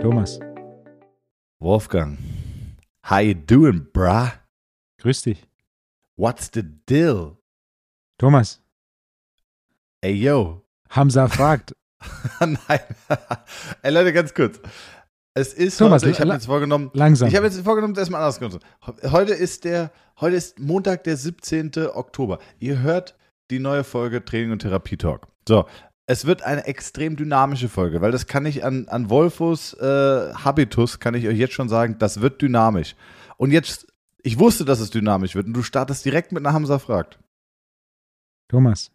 Thomas, Wolfgang. How you doing, bruh? grüß dich. What's the deal? Thomas, Ey, yo. Hamza fragt. Nein. Ey, Leute, ganz kurz. Es ist Thomas, heute, ich habe jetzt vorgenommen, Langsam. ich habe jetzt vorgenommen, das erstmal anders zu machen. Heute ist der, heute ist Montag, der 17. Oktober. Ihr hört die neue Folge Training und Therapie Talk. So, es wird eine extrem dynamische Folge, weil das kann ich an, an Wolfos äh, Habitus, kann ich euch jetzt schon sagen, das wird dynamisch. Und jetzt, ich wusste, dass es dynamisch wird und du startest direkt mit einer Hamza fragt. Thomas,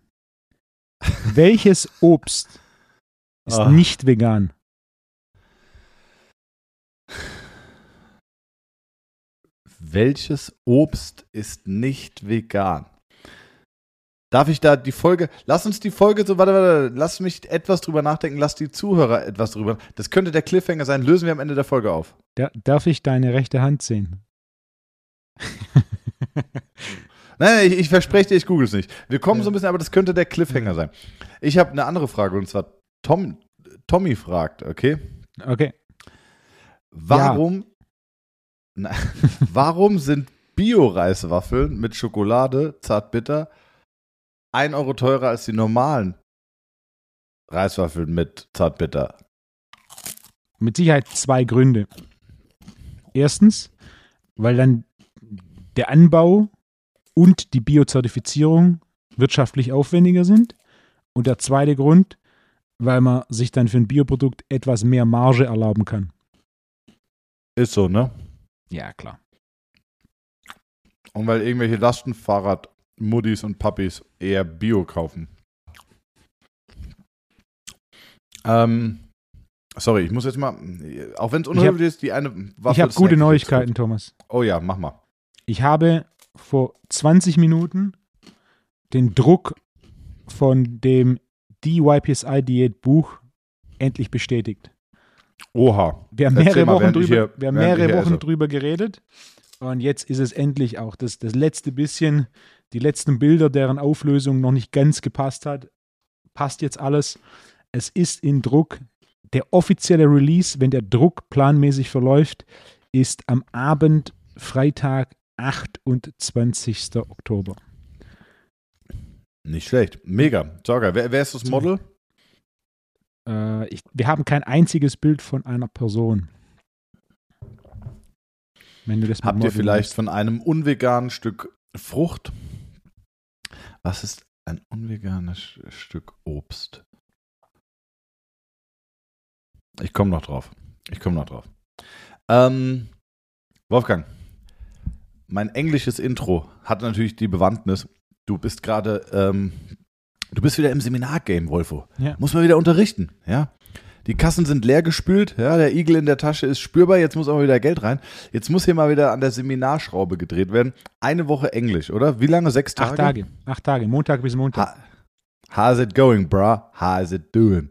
welches Obst ist Ah. nicht vegan? Welches Obst ist nicht vegan? Darf ich da die Folge, lass uns die Folge so, warte, warte, lass mich etwas drüber nachdenken, lass die Zuhörer etwas drüber. Das könnte der Cliffhanger sein, lösen wir am Ende der Folge auf. Da, darf ich deine rechte Hand sehen? Nein, ich, ich verspreche dir, ich google es nicht. Wir kommen so ein bisschen, aber das könnte der Cliffhanger sein. Ich habe eine andere Frage und zwar Tom, Tommy fragt, okay? Okay. Warum, Na, warum sind Bio-Reiswaffeln mit Schokolade, zartbitter, 1 Euro teurer als die normalen Reiswaffeln mit zartbitter? Mit Sicherheit zwei Gründe. Erstens, weil dann der Anbau und die Biozertifizierung wirtschaftlich aufwendiger sind. Und der zweite Grund, weil man sich dann für ein Bioprodukt etwas mehr Marge erlauben kann. Ist so, ne? Ja, klar. Und weil irgendwelche Lastenfahrrad-Muddis und Puppies eher Bio kaufen. Ähm, sorry, ich muss jetzt mal, auch wenn es unhöflich ist, die eine Waffe ich habe gute Neuigkeiten, kurz. Thomas. Oh ja, mach mal. Ich habe vor 20 Minuten den Druck von dem DYPSI-Diät-Buch endlich bestätigt. Oha. Wir haben mehrere mal, Wochen, drüber, hier- wir haben mehrere Wochen esse. drüber geredet. Und jetzt ist es endlich auch das, das letzte bisschen, die letzten Bilder, deren Auflösung noch nicht ganz gepasst hat. Passt jetzt alles. Es ist in Druck. Der offizielle Release, wenn der Druck planmäßig verläuft, ist am Abend Freitag, 28. Oktober. Nicht schlecht. Mega. Sorger, wer, wer ist das Model? Äh, ich, wir haben kein einziges Bild von einer Person. Wenn du das Habt ihr vielleicht meinst. von einem unveganen Stück Frucht? Was ist ein unveganes Stück Obst? Ich komme noch drauf. Ich komme noch drauf. Ähm, Wolfgang, mein englisches Intro hat natürlich die Bewandtnis. Du bist gerade, ähm, du bist wieder im Seminargame, Wolfo. Ja. Muss man wieder unterrichten, ja. Die Kassen sind leer gespült, ja, der Igel in der Tasche ist spürbar, jetzt muss auch wieder Geld rein. Jetzt muss hier mal wieder an der Seminarschraube gedreht werden. Eine Woche Englisch, oder? Wie lange? Sechs Tage? Acht Tage. Acht Tage. Montag bis Montag. Ha How's it going, bruh? How's it doing?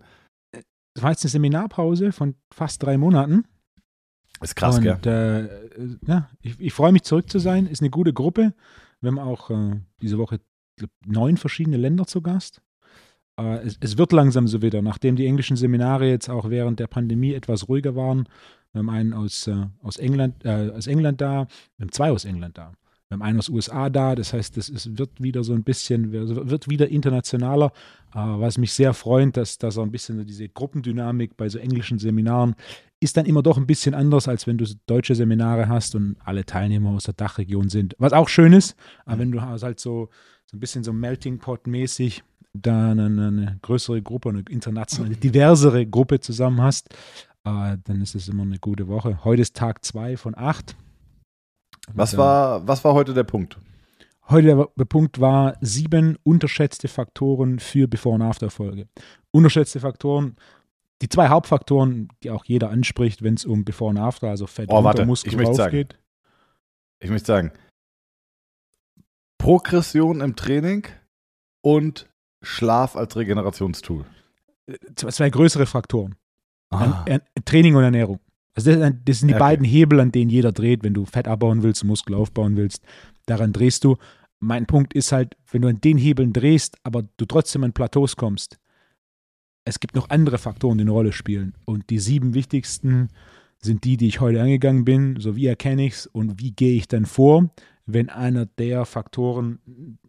Das war jetzt eine Seminarpause von fast drei Monaten. Ist krass, und, gell? Äh, ja, ich, ich freue mich zurück zu sein. Ist eine gute Gruppe. Wir haben auch äh, diese Woche glaub, neun verschiedene Länder zu Gast. Äh, es, es wird langsam so wieder, nachdem die englischen Seminare jetzt auch während der Pandemie etwas ruhiger waren. Wir haben einen aus, äh, aus, England, äh, aus England da, wir haben zwei aus England da. Wir haben einen aus USA da, das heißt, es ist, wird wieder so ein bisschen, wird wieder internationaler, was mich sehr freut, dass, dass auch ein bisschen diese Gruppendynamik bei so englischen Seminaren ist dann immer doch ein bisschen anders, als wenn du deutsche Seminare hast und alle Teilnehmer aus der Dachregion sind. Was auch schön ist, aber wenn du halt so, so ein bisschen so Melting Pot mäßig da eine, eine größere Gruppe, eine internationale, diversere Gruppe zusammen hast, äh, dann ist es immer eine gute Woche. Heute ist Tag zwei von acht. Was Und, äh, war, was war heute der Punkt? Heute der, der Punkt war sieben unterschätzte Faktoren für Before- und After-Folge. Unterschätzte Faktoren, die zwei Hauptfaktoren, die auch jeder anspricht, wenn es um Before und After, also Fett Oh, warte, Muskel ich möchte sagen. geht. Ich möchte sagen, Progression im Training und Schlaf als Regenerationstool. Zwei, zwei größere Faktoren. Ah. Training und Ernährung. Also das, das sind die Okay. beiden Hebel, an denen jeder dreht, wenn du Fett abbauen willst, Muskel aufbauen willst. Daran drehst du. mein Punkt ist halt, wenn du an den Hebeln drehst, aber du trotzdem an Plateaus kommst, es gibt noch andere Faktoren, die eine Rolle spielen. Und die sieben wichtigsten sind die, die ich heute angegangen bin. So wie erkenne ich es und wie gehe ich dann vor, wenn einer der Faktoren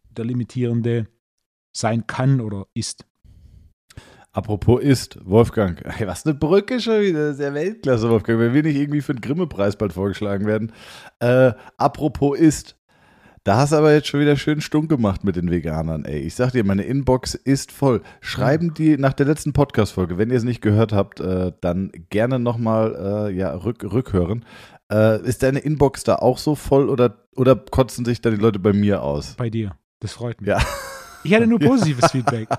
der limitierende sein kann oder ist. Apropos ist, Wolfgang, hey, was eine Brücke schon wieder, sehr Weltklasse, Wolfgang, wenn wir nicht irgendwie für den Grimme-Preis bald vorgeschlagen werden. Äh, apropos ist, da hast du aber jetzt schon wieder schön stunk gemacht mit den Veganern, ey. Ich sag dir, meine Inbox ist voll. Schreiben die nach der letzten Podcast-Folge, wenn ihr es nicht gehört habt, äh, dann gerne nochmal äh, ja, rück, rückhören. Äh, ist deine Inbox da auch so voll oder, oder kotzen sich da die Leute bei mir aus? Bei dir. Das freut mich. Ja. Ich hatte nur positives ja. Feedback.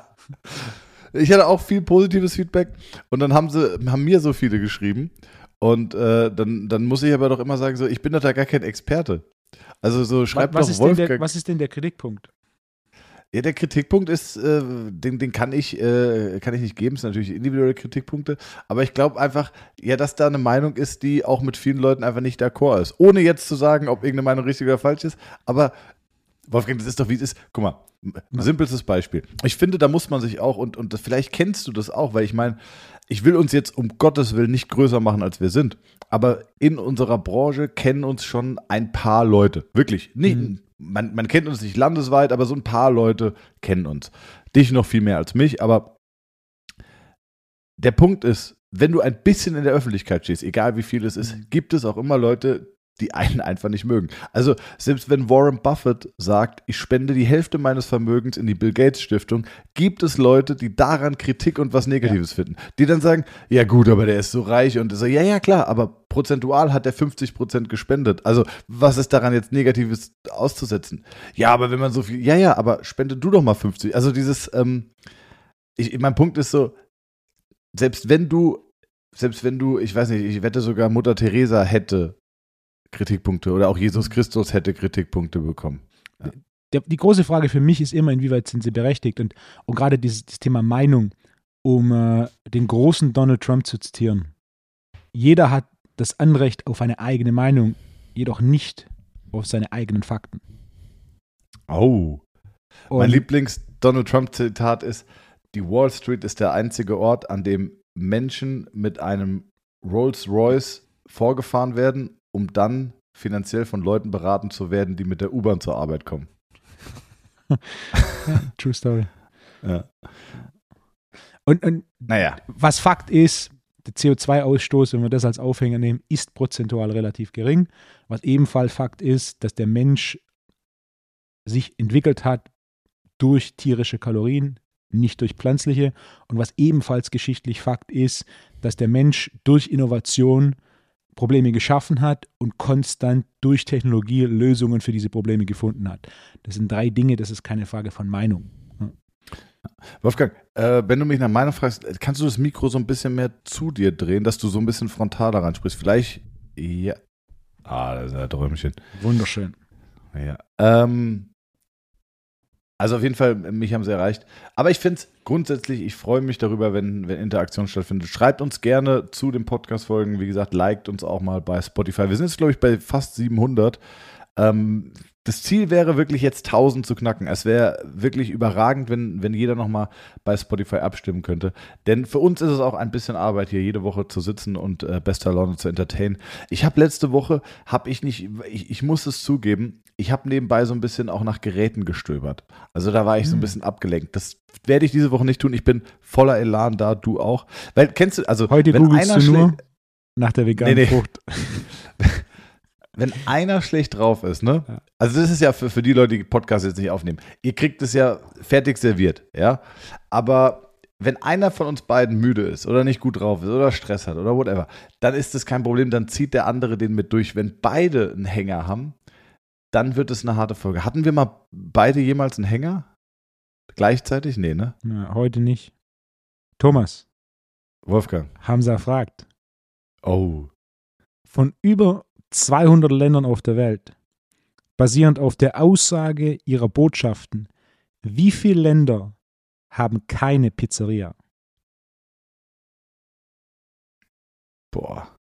Ich hatte auch viel positives Feedback und dann haben sie, haben mir so viele geschrieben. Und äh, dann, dann muss ich aber doch immer sagen, so, ich bin doch da gar kein Experte. Also so schreibt was doch ist Wolfgang. Der, was ist denn der Kritikpunkt? Ja, der Kritikpunkt ist, äh, den, den kann ich, äh, kann ich nicht geben, es sind natürlich individuelle Kritikpunkte, aber ich glaube einfach, ja, dass da eine Meinung ist, die auch mit vielen Leuten einfach nicht d'accord ist. Ohne jetzt zu sagen, ob irgendeine Meinung richtig oder falsch ist, aber Wolfgang, das ist doch wie es ist. Guck mal, ein simples Beispiel. Ich finde, da muss man sich auch, und, und vielleicht kennst du das auch, weil ich meine, ich will uns jetzt um Gottes Willen nicht größer machen, als wir sind. Aber in unserer Branche kennen uns schon ein paar Leute. Wirklich. Nee, mhm. man, man kennt uns nicht landesweit, aber so ein paar Leute kennen uns. Dich noch viel mehr als mich, aber der Punkt ist, wenn du ein bisschen in der Öffentlichkeit stehst, egal wie viel es ist, mhm. gibt es auch immer Leute, die einen einfach nicht mögen. Also selbst wenn Warren Buffett sagt, ich spende die Hälfte meines Vermögens in die Bill Gates Stiftung, gibt es Leute, die daran Kritik und was Negatives ja. finden. Die dann sagen, ja gut, aber der ist so reich und so, ja, ja klar, aber prozentual hat er 50 Prozent gespendet. Also was ist daran jetzt Negatives auszusetzen? Ja, aber wenn man so viel, ja, ja, aber spende du doch mal 50. Also dieses, ähm, ich, mein Punkt ist so, selbst wenn du selbst wenn du, ich weiß nicht, ich wette sogar Mutter Teresa hätte Kritikpunkte oder auch Jesus Christus hätte Kritikpunkte bekommen. Ja. Der, die große Frage für mich ist immer, inwieweit sind sie berechtigt? Und, und gerade dieses, dieses Thema Meinung, um äh, den großen Donald Trump zu zitieren. Jeder hat das Anrecht auf eine eigene Meinung, jedoch nicht auf seine eigenen Fakten. Oh. Und mein Lieblings-Donald Trump-Zitat ist: Die Wall Street ist der einzige Ort, an dem Menschen mit einem Rolls-Royce vorgefahren werden um dann finanziell von Leuten beraten zu werden, die mit der U-Bahn zur Arbeit kommen. True Story. Ja. Und, und naja. was Fakt ist, der CO2-Ausstoß, wenn wir das als Aufhänger nehmen, ist prozentual relativ gering. Was ebenfalls Fakt ist, dass der Mensch sich entwickelt hat durch tierische Kalorien, nicht durch pflanzliche. Und was ebenfalls geschichtlich Fakt ist, dass der Mensch durch Innovation Probleme geschaffen hat und konstant durch Technologie Lösungen für diese Probleme gefunden hat. Das sind drei Dinge, das ist keine Frage von Meinung. Wolfgang, äh, wenn du mich nach Meinung fragst, kannst du das Mikro so ein bisschen mehr zu dir drehen, dass du so ein bisschen frontal daran sprichst? Vielleicht, ja. Ah, das ist ein Träumchen. Wunderschön. Ja. Ähm, also auf jeden Fall, mich haben sie erreicht. Aber ich finde es grundsätzlich, ich freue mich darüber, wenn, wenn Interaktion stattfindet. Schreibt uns gerne zu den Podcast-Folgen. Wie gesagt, liked uns auch mal bei Spotify. Wir sind jetzt, glaube ich, bei fast 700. Ähm, das Ziel wäre wirklich jetzt 1000 zu knacken. Es wäre wirklich überragend, wenn, wenn jeder nochmal bei Spotify abstimmen könnte. Denn für uns ist es auch ein bisschen Arbeit, hier jede Woche zu sitzen und äh, bester Laune zu entertainen. Ich habe letzte Woche, habe ich nicht, ich, ich muss es zugeben, ich habe nebenbei so ein bisschen auch nach Geräten gestöbert. Also da war ich so ein hm. bisschen abgelenkt. Das werde ich diese Woche nicht tun. Ich bin voller Elan da, du auch. Weil kennst du, also heute wenn googelst einer du nur nach der veganen nee, nee. Frucht. wenn einer schlecht drauf ist, ne? Also das ist ja für, für die Leute, die Podcasts jetzt nicht aufnehmen. Ihr kriegt es ja fertig serviert, ja? Aber wenn einer von uns beiden müde ist oder nicht gut drauf ist oder Stress hat oder whatever, dann ist das kein Problem, dann zieht der andere den mit durch. Wenn beide einen Hänger haben, dann wird es eine harte Folge. Hatten wir mal beide jemals einen Hänger? Gleichzeitig? Nee, ne? Ja, heute nicht. Thomas. Wolfgang. Hamza fragt. Oh. Von über 200 Ländern auf der Welt, basierend auf der Aussage ihrer Botschaften, wie viele Länder haben keine Pizzeria? Boah.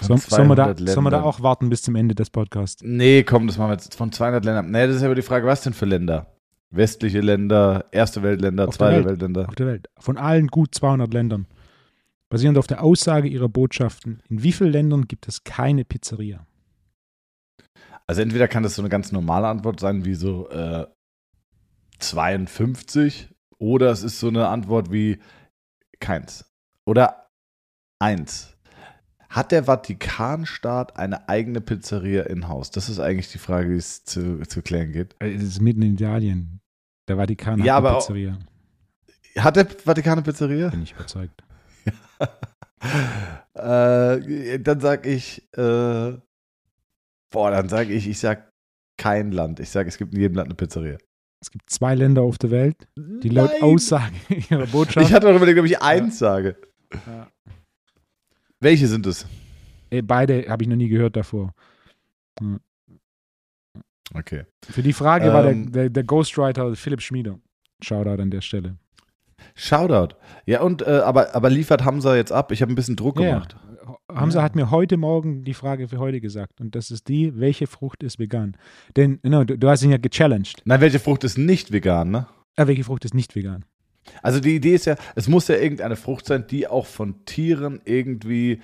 Sollen soll wir, da, soll wir da auch warten bis zum Ende des Podcasts? Nee, komm, das machen wir jetzt von 200 Ländern. Nee, das ist aber die Frage, was denn für Länder? Westliche Länder, erste Weltländer, Auf zweite Welt. Weltländer. Auf der Welt. Von allen gut 200 Ländern. Basierend auf der Aussage ihrer Botschaften. In wie vielen Ländern gibt es keine Pizzeria? Also entweder kann das so eine ganz normale Antwort sein, wie so äh, 52, oder es ist so eine Antwort wie keins. Oder eins. Hat der Vatikanstaat eine eigene Pizzeria in Haus? Das ist eigentlich die Frage, die es zu, zu klären geht. Äh, Es ist mitten in Italien. Der Vatikan hat Ja, eine aber auch- Pizzeria. Hat der Vatikan eine Pizzeria? Bin ich überzeugt. äh, dann sag ich, äh, boah, dann sag ich, ich sag kein Land. Ich sag, es gibt in jedem Land eine Pizzeria. Es gibt zwei Länder auf der Welt, die laut Nein! Aussage ihrer Botschaft. Ich hatte doch überlegt, ob ich eins sage. Ja. Welche sind es? Äh, Beide habe ich noch nie gehört davor. Okay. Für die Frage war der, Ähm. der, der Ghostwriter Philipp Schmieder. Shoutout an der Stelle. Shoutout. Ja, und äh, aber, aber liefert Hamza jetzt ab? Ich habe ein bisschen Druck Ja, gemacht. Hamza Ja. hat mir heute Morgen die Frage für heute gesagt. Und das ist die, welche Frucht ist vegan? Denn no, du, du hast ihn ja gechallenged. Nein, welche Frucht ist nicht vegan, ne? Äh, welche Frucht ist nicht vegan? Also die Idee ist ja, es muss ja irgendeine Frucht sein, die auch von Tieren irgendwie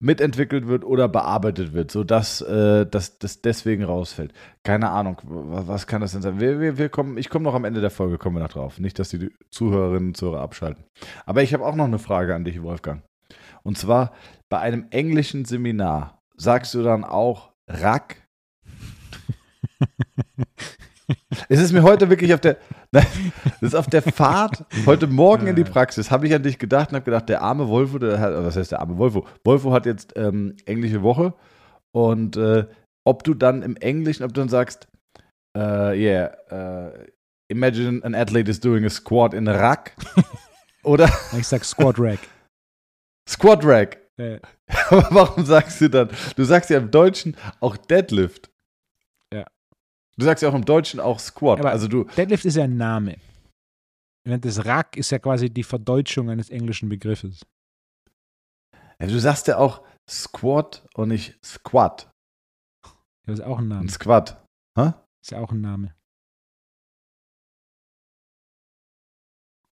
mitentwickelt wird oder bearbeitet wird, sodass äh, das, das deswegen rausfällt. Keine Ahnung, wa- was kann das denn sein? Wir, wir, wir kommen, ich komme noch am Ende der Folge, kommen wir noch drauf. Nicht, dass die Zuhörerinnen und Zuhörer abschalten. Aber ich habe auch noch eine Frage an dich, Wolfgang. Und zwar, bei einem englischen Seminar sagst du dann auch Rack? es ist mir heute wirklich auf der, Nein, das ist auf der Fahrt heute Morgen in die Praxis, habe ich an dich gedacht und habe gedacht, der arme Wolfo, der hat, was heißt der arme Wolfo? Wolfo hat jetzt ähm, englische Woche und äh, ob du dann im Englischen, ob du dann sagst, äh, yeah, äh, imagine an athlete is doing a squat in a rack oder Ich sag Squad Rack. Squat Rack. Äh, Aber warum sagst du dann? Du sagst ja im Deutschen auch Deadlift. Du sagst ja auch im Deutschen auch Squat. Aber- also du, Deadlift ist ja ein Name. Während das Rack ist ja quasi die Verdeutschung eines englischen Begriffes. ja, du sagst ja auch Squat und nicht Squat. Das ist auch ein Name. Ein Squat. Ist ja auch ein Name.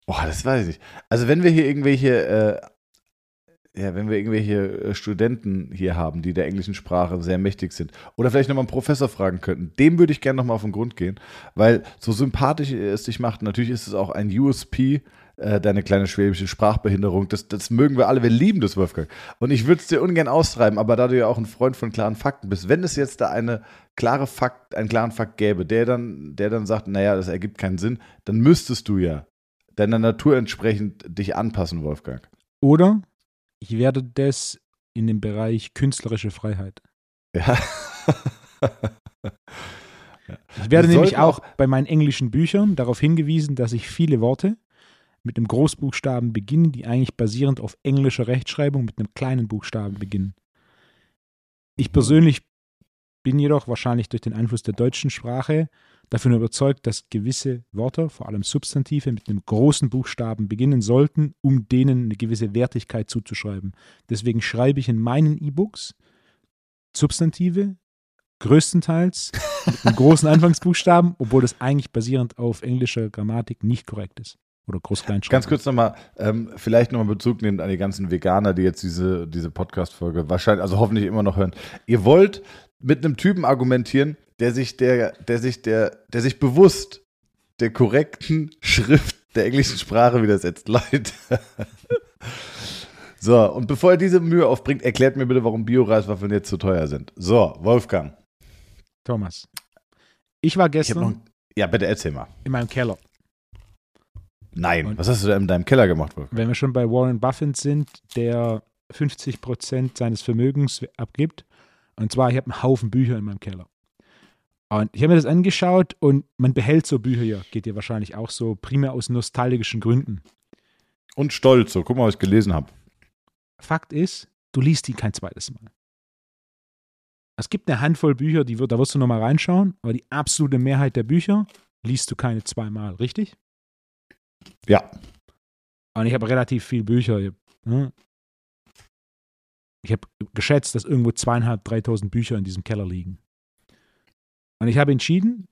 Oh, das weiß ich. Also wenn wir hier irgendwelche, äh, ja, wenn wir irgendwelche äh, Studenten hier haben, die der englischen Sprache sehr mächtig sind, oder vielleicht nochmal einen Professor fragen könnten, dem würde ich gerne nochmal auf den Grund gehen, weil so sympathisch es dich macht, natürlich ist es auch ein USP, äh, deine kleine schwäbische Sprachbehinderung, das, das mögen wir alle, wir lieben das, Wolfgang. Und ich würde es dir ungern austreiben, aber da du ja auch ein Freund von klaren Fakten bist, wenn es jetzt da eine klare Fakt, einen klaren Fakt gäbe, der dann, der dann sagt, naja, das ergibt keinen Sinn, dann müsstest du ja deiner Natur entsprechend dich anpassen, Wolfgang. Oder ich werde das in dem Bereich künstlerische Freiheit. Ja. Ich werde Wir nämlich auch bei meinen englischen Büchern darauf hingewiesen, dass ich viele Worte mit einem Großbuchstaben beginnen, die eigentlich basierend auf englischer Rechtschreibung mit einem kleinen Buchstaben beginnen. Ich persönlich bin jedoch wahrscheinlich durch den Einfluss der deutschen Sprache davon überzeugt, dass gewisse Wörter, vor allem Substantive, mit einem großen Buchstaben beginnen sollten, um denen eine gewisse Wertigkeit zuzuschreiben. Deswegen schreibe ich in meinen E-Books Substantive größtenteils mit einem großen Anfangsbuchstaben, obwohl das eigentlich basierend auf englischer Grammatik nicht korrekt ist. Oder Groß-Kleinschreibung. Ganz kurz nochmal, ähm, vielleicht nochmal Bezug nehmen an die ganzen Veganer, die jetzt diese, diese Podcast-Folge wahrscheinlich, also hoffentlich immer noch hören. Ihr wollt mit einem Typen argumentieren, der sich der, der sich der, der sich bewusst der korrekten Schrift der englischen Sprache widersetzt. Leute. so, und bevor er diese Mühe aufbringt, erklärt mir bitte, warum Bio-Reiswaffeln jetzt so teuer sind. So, Wolfgang. Thomas. Ich war Ich gestern noch, ja, bitte erzähl mal. in meinem Keller. Nein, Und- was hast du da in deinem Keller gemacht, Wolfgang? Wenn wir schon bei Warren Buffett sind, der 50 Prozent seines Vermögens abgibt. Und zwar, ich habe einen Haufen Bücher in meinem Keller. Und ich habe mir das angeschaut und man behält so Bücher ja, geht dir wahrscheinlich auch so, primär aus nostalgischen Gründen. Und stolz, so, guck mal, was ich gelesen habe. Fakt ist, du liest die kein zweites Mal. Es gibt eine Handvoll Bücher, die da wirst du nochmal reinschauen, aber die absolute Mehrheit der Bücher liest du keine zweimal, richtig? Ja. Und ich habe relativ viele Bücher. Ne? Ich habe geschätzt, dass irgendwo zweieinhalb, dreitausend Bücher in diesem Keller liegen. Und ich habe entschieden,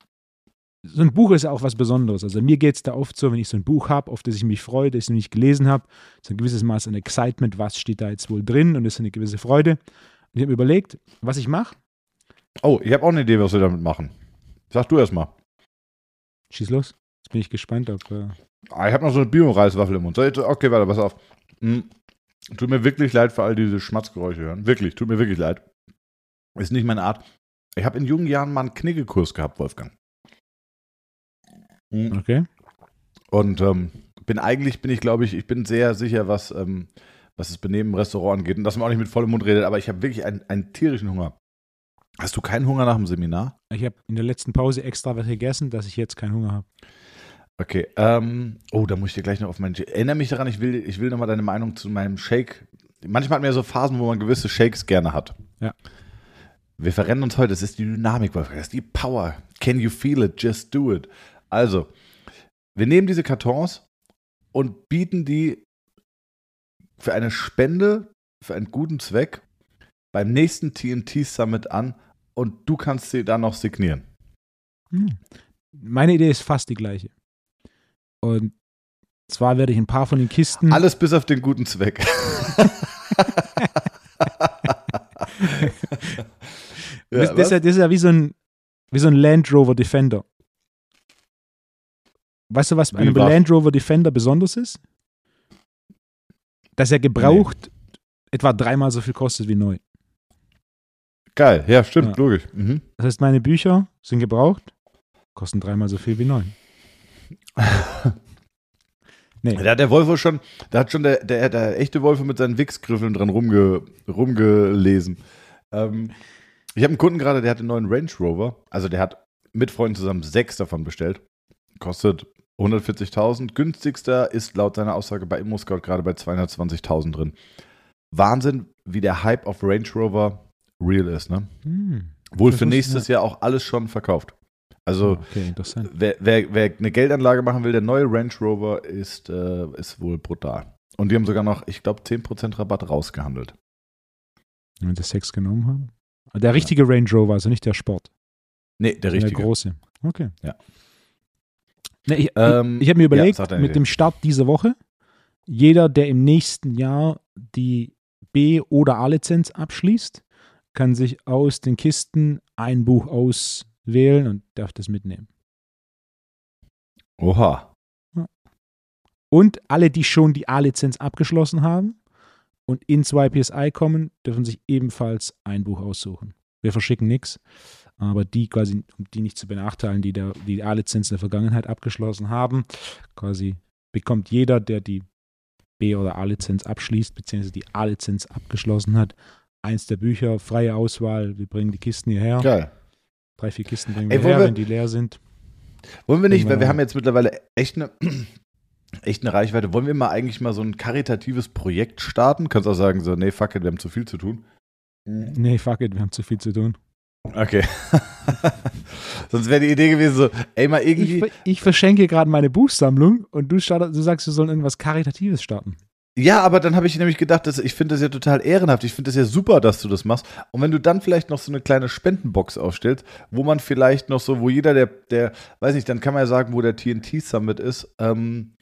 so ein Buch ist auch was Besonderes. Also mir geht es da oft so, wenn ich so ein Buch habe, auf das ich mich freue, das ich noch nicht gelesen habe, so ein gewisses Maß an Excitement, was steht da jetzt wohl drin und das ist eine gewisse Freude. Und ich habe mir überlegt, was ich mache. Oh, ich habe auch eine Idee, was wir damit machen. Sag du erst mal. Schieß los. Jetzt bin ich gespannt, ob. Äh Ah, ich habe noch so eine Bio-Reiswaffel im Mund. So, jetzt- Okay, warte, pass auf. Hm. Tut mir wirklich leid für all diese Schmatzgeräusche hören. Wirklich, tut mir wirklich leid. Ist nicht meine Art. Ich habe in jungen Jahren mal einen Kniggekurs gehabt, Wolfgang. Hm. okay. Und ähm, bin eigentlich, bin ich glaube ich, ich bin sehr sicher, was, ähm, was das Benehmen im Restaurant angeht. Und dass man auch nicht mit vollem Mund redet, aber ich habe wirklich einen, einen tierischen Hunger. Hast du keinen Hunger nach dem Seminar? Ich habe in der letzten Pause extra was gegessen, dass ich jetzt keinen Hunger habe. Okay, ähm, oh, da muss ich dir gleich noch auf meinen. Erinnere mich daran, ich will, ich will nochmal deine Meinung zu meinem Shake. Manchmal hat man ja so Phasen, wo man gewisse Shakes gerne hat. Ja. Wir verrennen uns heute, das ist die Dynamik, Wolfgang, das ist die Power. Can you feel it? Just do it. Also, wir nehmen diese Kartons und bieten die für eine Spende, für einen guten Zweck beim nächsten TNT Summit an und du kannst sie dann noch signieren. Hm. Meine Idee ist fast die gleiche. Und zwar werde ich ein paar von den Kisten. Alles bis auf den guten Zweck. das, das, ist ja, das ist ja wie so ein, wie so ein Land Rover Defender. Weißt du, was bei einem? Land Rover Defender besonders ist? Dass er gebraucht etwa dreimal so viel kostet wie neu. Geil, ja, stimmt, Ja. logisch. Mhm. Das heißt, meine Bücher sind gebraucht, kosten dreimal so viel wie neu. Nee. Da hat der Wolfo schon, da hat schon der, der, der echte Wolfo mit seinen Wichsgriffeln dran rumge, rumgelesen. Ähm, ich habe einen Kunden gerade, der hat einen neuen Range Rover. Also der hat mit Freunden zusammen sechs davon bestellt. Kostet 140.000. Günstigster ist laut seiner Aussage bei ImmoScout gerade bei 220.000 drin. Wahnsinn, wie der Hype auf Range Rover real ist, ne? Hm. Wohl für nächstes Jahr auch alles schon verkauft. Also okay, interessant. Wer, wer, wer eine Geldanlage machen will, der neue Range Rover ist, äh, ist wohl brutal. Und die haben sogar noch, ich glaube, 10% Rabatt rausgehandelt. Wenn sie Sex genommen haben. Aber Der richtige Range Rover, also nicht der Sport. Nee, der Der richtige. große. Okay. Ja. Ne, ich Ähm, ich, ich habe mir überlegt, deine mit dem Start dieser Woche, jeder, der im nächsten Jahr die B- oder A-Lizenz abschließt, kann sich aus den Kisten ein Buch auswählen und darf das mitnehmen. Oha. Und alle, die schon die A-Lizenz abgeschlossen haben und ins YPSI kommen, dürfen sich ebenfalls ein Buch aussuchen. Wir verschicken nichts, aber die quasi, um die nicht zu benachteiligen, die der, die A-Lizenz in der Vergangenheit abgeschlossen haben, quasi bekommt jeder, der die B- oder A-Lizenz abschließt, beziehungsweise die A-Lizenz abgeschlossen hat, eins der Bücher, freie Auswahl. Wir bringen die Kisten hierher. Geil. Drei, vier Kisten bringen Ey, wir her, wir- wenn die leer sind. Wollen wir nicht, weil wir haben jetzt mittlerweile echt eine, echt eine Reichweite. Wollen wir mal eigentlich mal so ein karitatives Projekt starten? Kannst auch sagen, so, nee, fuck it, wir haben zu viel zu tun. Nee, fuck it, wir haben zu viel zu tun. Okay. Sonst wäre die Idee gewesen, so, ey, mal Ich, irgendwie. ver- ich verschenke gerade meine Buchsammlung und du, startet, du sagst, wir sollen irgendwas Karitatives starten. Ja, aber dann habe ich nämlich gedacht, dass, ich finde das ja total ehrenhaft. Ich finde das ja super, dass du das machst. Und wenn du dann vielleicht noch so eine kleine Spendenbox aufstellst, wo man vielleicht noch so, wo jeder, der, der, weiß nicht, dann kann man ja sagen, wo der TNT Summit ist, ähm,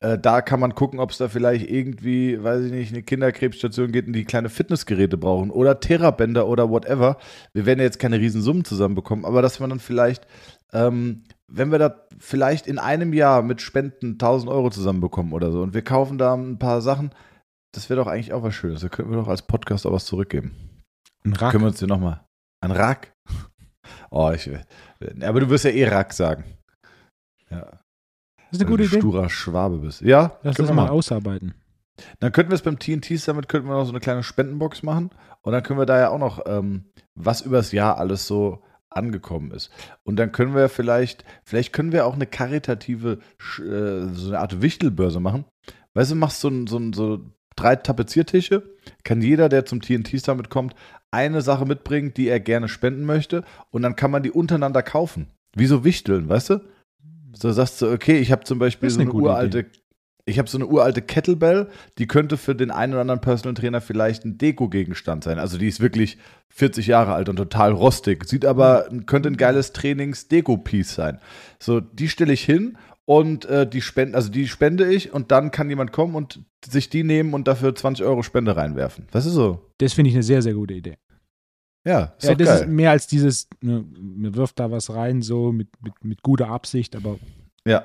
äh, da kann man gucken, ob es da vielleicht irgendwie, weiß ich nicht, eine Kinderkrebsstation gibt, die kleine Fitnessgeräte brauchen oder Therabänder oder whatever. Wir werden ja jetzt keine Riesensummen zusammenbekommen, aber dass man dann vielleicht, ähm, wenn wir da vielleicht in einem Jahr mit Spenden 1000 Euro zusammenbekommen oder so und wir kaufen da ein paar Sachen, das wäre doch eigentlich auch was Schönes. Da könnten wir doch als Podcast auch was zurückgeben. Ein Rack. Können wir uns dir nochmal. Ein Rack? Oh, ich will. Aber du wirst ja eh Rack sagen. Ja. Das ist eine gute du Idee. sturer Schwabe bist. Ja, Lass das mal ausarbeiten. Dann könnten wir es beim TNT Summit, könnten wir noch so eine kleine Spendenbox machen. Und dann können wir da ja auch noch, ähm, was übers Jahr alles so angekommen ist. Und dann können wir vielleicht, vielleicht können wir auch eine karitative, äh, so eine Art Wichtelbörse machen. Weißt du, machst so, ein, so, ein, so drei Tapeziertische, kann jeder, der zum TNT Summit kommt, eine Sache mitbringen, die er gerne spenden möchte. Und dann kann man die untereinander kaufen. Wie so Wichteln, weißt du? So sagst du, okay, ich habe zum Beispiel so eine eine gute uralte, Ich habe so eine uralte Kettlebell, die könnte für den einen oder anderen Personal Trainer vielleicht ein Deko-Gegenstand sein. Also die ist wirklich 40 Jahre alt und total rostig. Sieht aber, könnte ein geiles Trainings-Deko-Piece sein. So, die stelle ich hin und äh, die spende, also die spende ich und dann kann jemand kommen und sich die nehmen und dafür 20 Euro Spende reinwerfen. Das ist so. Das finde ich eine sehr, sehr gute Idee. Ja, ist Ja, das geil. ist mehr als dieses, ne, man wirft da was rein, so mit, mit, mit guter Absicht, aber ja.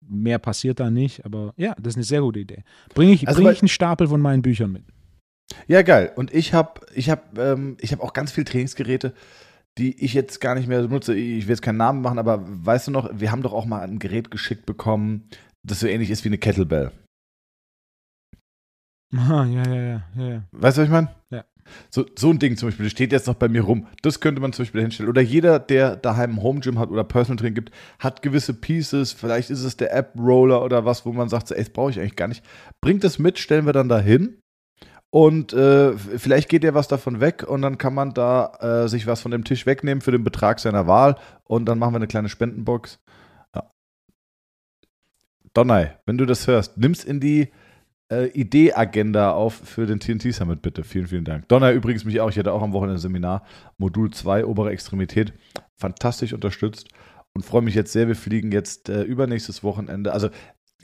Mehr passiert da nicht. Aber ja, das ist eine sehr gute Idee. Bringe ich, Also bring ich einen Stapel von meinen Büchern mit. Ja, geil. Und ich habe ich hab, ähm, ich hab auch ganz viel Trainingsgeräte, die ich jetzt gar nicht mehr benutze. Ich will jetzt keinen Namen machen, aber weißt du noch, wir haben doch auch mal ein Gerät geschickt bekommen, das so ähnlich ist wie eine Kettlebell. Aha, ja, ja, ja, ja, ja. Weißt du, was ich meine? Ja. So, so ein Ding zum Beispiel, das steht jetzt noch bei mir rum. Das könnte man zum Beispiel hinstellen. Oder jeder, der daheim ein Home Gym hat oder Personal Training gibt, hat gewisse Pieces. Vielleicht ist es der App-Roller oder was, wo man sagt, so, ey, das brauche ich eigentlich gar nicht. Bringt das mit, stellen wir dann da hin. Und äh, vielleicht geht ja was davon weg und dann kann man da äh, sich was von dem Tisch wegnehmen für den Betrag seiner Wahl und dann machen wir eine kleine Spendenbox. Ja. Donai, wenn du das hörst, nimm's in die äh, Idee-Agenda auf für den TNT Summit, bitte. Vielen, vielen Dank. Donner übrigens mich auch. Ich hatte auch am Wochenende ein Seminar, Modul 2, obere Extremität. Fantastisch unterstützt und freue mich jetzt sehr. Wir fliegen jetzt äh, übernächstes Wochenende. Also,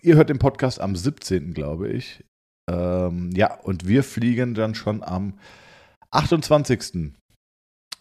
ihr hört den Podcast am 17., glaube ich. Ähm, ja, und wir fliegen dann schon am 28.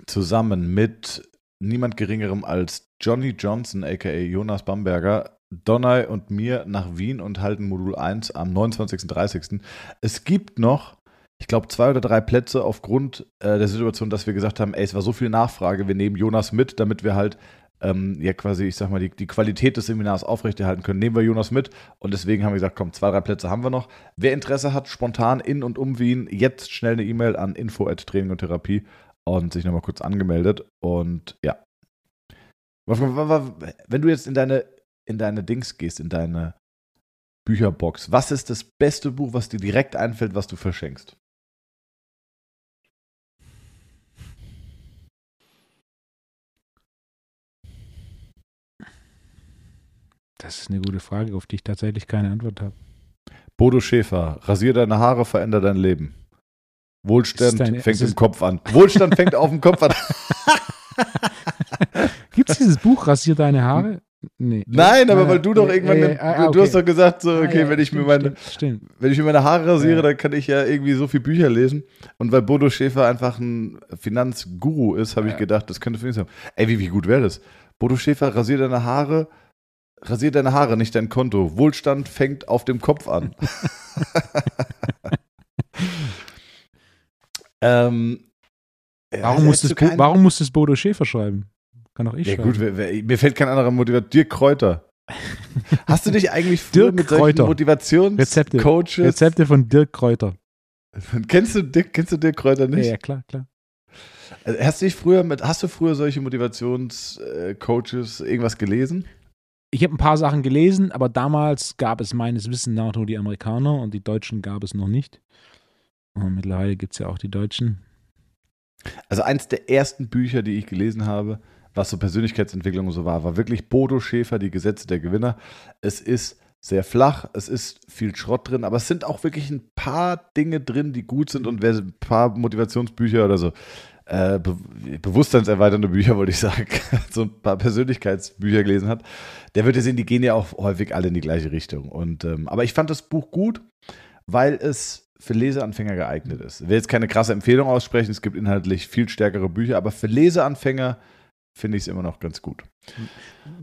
zusammen mit niemand Geringerem als Johnny Johnson, aka Jonas Bamberger, Donai und mir nach Wien und halten Modul 1 am 29. 30. Es gibt noch, ich glaube, zwei oder drei Plätze aufgrund äh, der Situation, dass wir gesagt haben, ey, es war so viel Nachfrage, wir nehmen Jonas mit, damit wir halt ähm, ja quasi, ich sag mal, die, die Qualität des Seminars aufrechterhalten können. Nehmen wir Jonas mit und deswegen haben wir gesagt, komm, zwei, drei Plätze haben wir noch. Wer Interesse hat, spontan in und um Wien, jetzt schnell eine E-Mail an info at Training und Therapie und sich nochmal kurz angemeldet und ja. Wenn du jetzt in deine, in deine Dings gehst, in deine Bücherbox, was ist das beste Buch, was dir direkt einfällt, was du verschenkst? Das ist eine gute Frage, auf die ich tatsächlich keine Antwort habe. Bodo Schäfer, rasier deine Haare, veränder dein Leben. Wohlstand deine- fängt im Kopf an. Wohlstand fängt auf dem Kopf an. Gibt es dieses Buch, Rasier deine Haare? Nee. Nein, aber Ah, weil du doch ja, irgendwann, du, ja, ah, du okay. hast doch gesagt, so, Ah, okay, ja, wenn ich stimmt, mir meine, Stimmt, wenn ich mir meine Haare rasiere, Ja. dann kann ich ja irgendwie so viel Bücher lesen. Und weil Bodo Schäfer einfach ein Finanzguru ist, habe ich Ja. gedacht, das könnte für mich sein. Ey, wie, wie gut wäre das? Bodo Schäfer, rasier deine Haare, rasier deine Haare, nicht dein Konto. Wohlstand fängt auf dem Kopf an. ähm, Warum, muss hättest das du Buch, keinen- warum muss das Bodo Schäfer schreiben? Kann auch ich Ja schreiben. gut, wer, wer, mir fällt kein anderer Motivator. Dirk Kräuter. Hast du dich eigentlich früher Dirk mit solchen Kräuter. Motivationscoaches? Rezepte. Rezepte von Dirk Kräuter. Kennst du Dirk, kennst du Dirk Kräuter Ja, nicht? ja, klar, klar. Also Hast du dich früher mit, hast du früher solche Motivationscoaches irgendwas gelesen? Ich habe ein paar Sachen gelesen, aber damals gab es meines Wissens nach nur die Amerikaner und die Deutschen gab es noch nicht. Und mittlerweile gibt es ja auch die Deutschen. Also eins der ersten Bücher, die ich gelesen habe, was so Persönlichkeitsentwicklung so war, war wirklich Bodo Schäfer, die Gesetze der Gewinner. Es ist sehr flach, es ist viel Schrott drin, aber es sind auch wirklich ein paar Dinge drin, die gut sind und wer ein paar Motivationsbücher oder so, äh, be bewusstseinserweiternde Bücher, wollte ich sagen, so ein paar Persönlichkeitsbücher gelesen hat, der wird ja sehen, die gehen ja auch häufig alle in die gleiche Richtung. Und, ähm, aber ich fand das Buch gut, weil es für Leseanfänger geeignet ist. Ich will jetzt keine krasse Empfehlung aussprechen, es gibt inhaltlich viel stärkere Bücher, aber für Leseanfänger finde ich es immer noch ganz gut.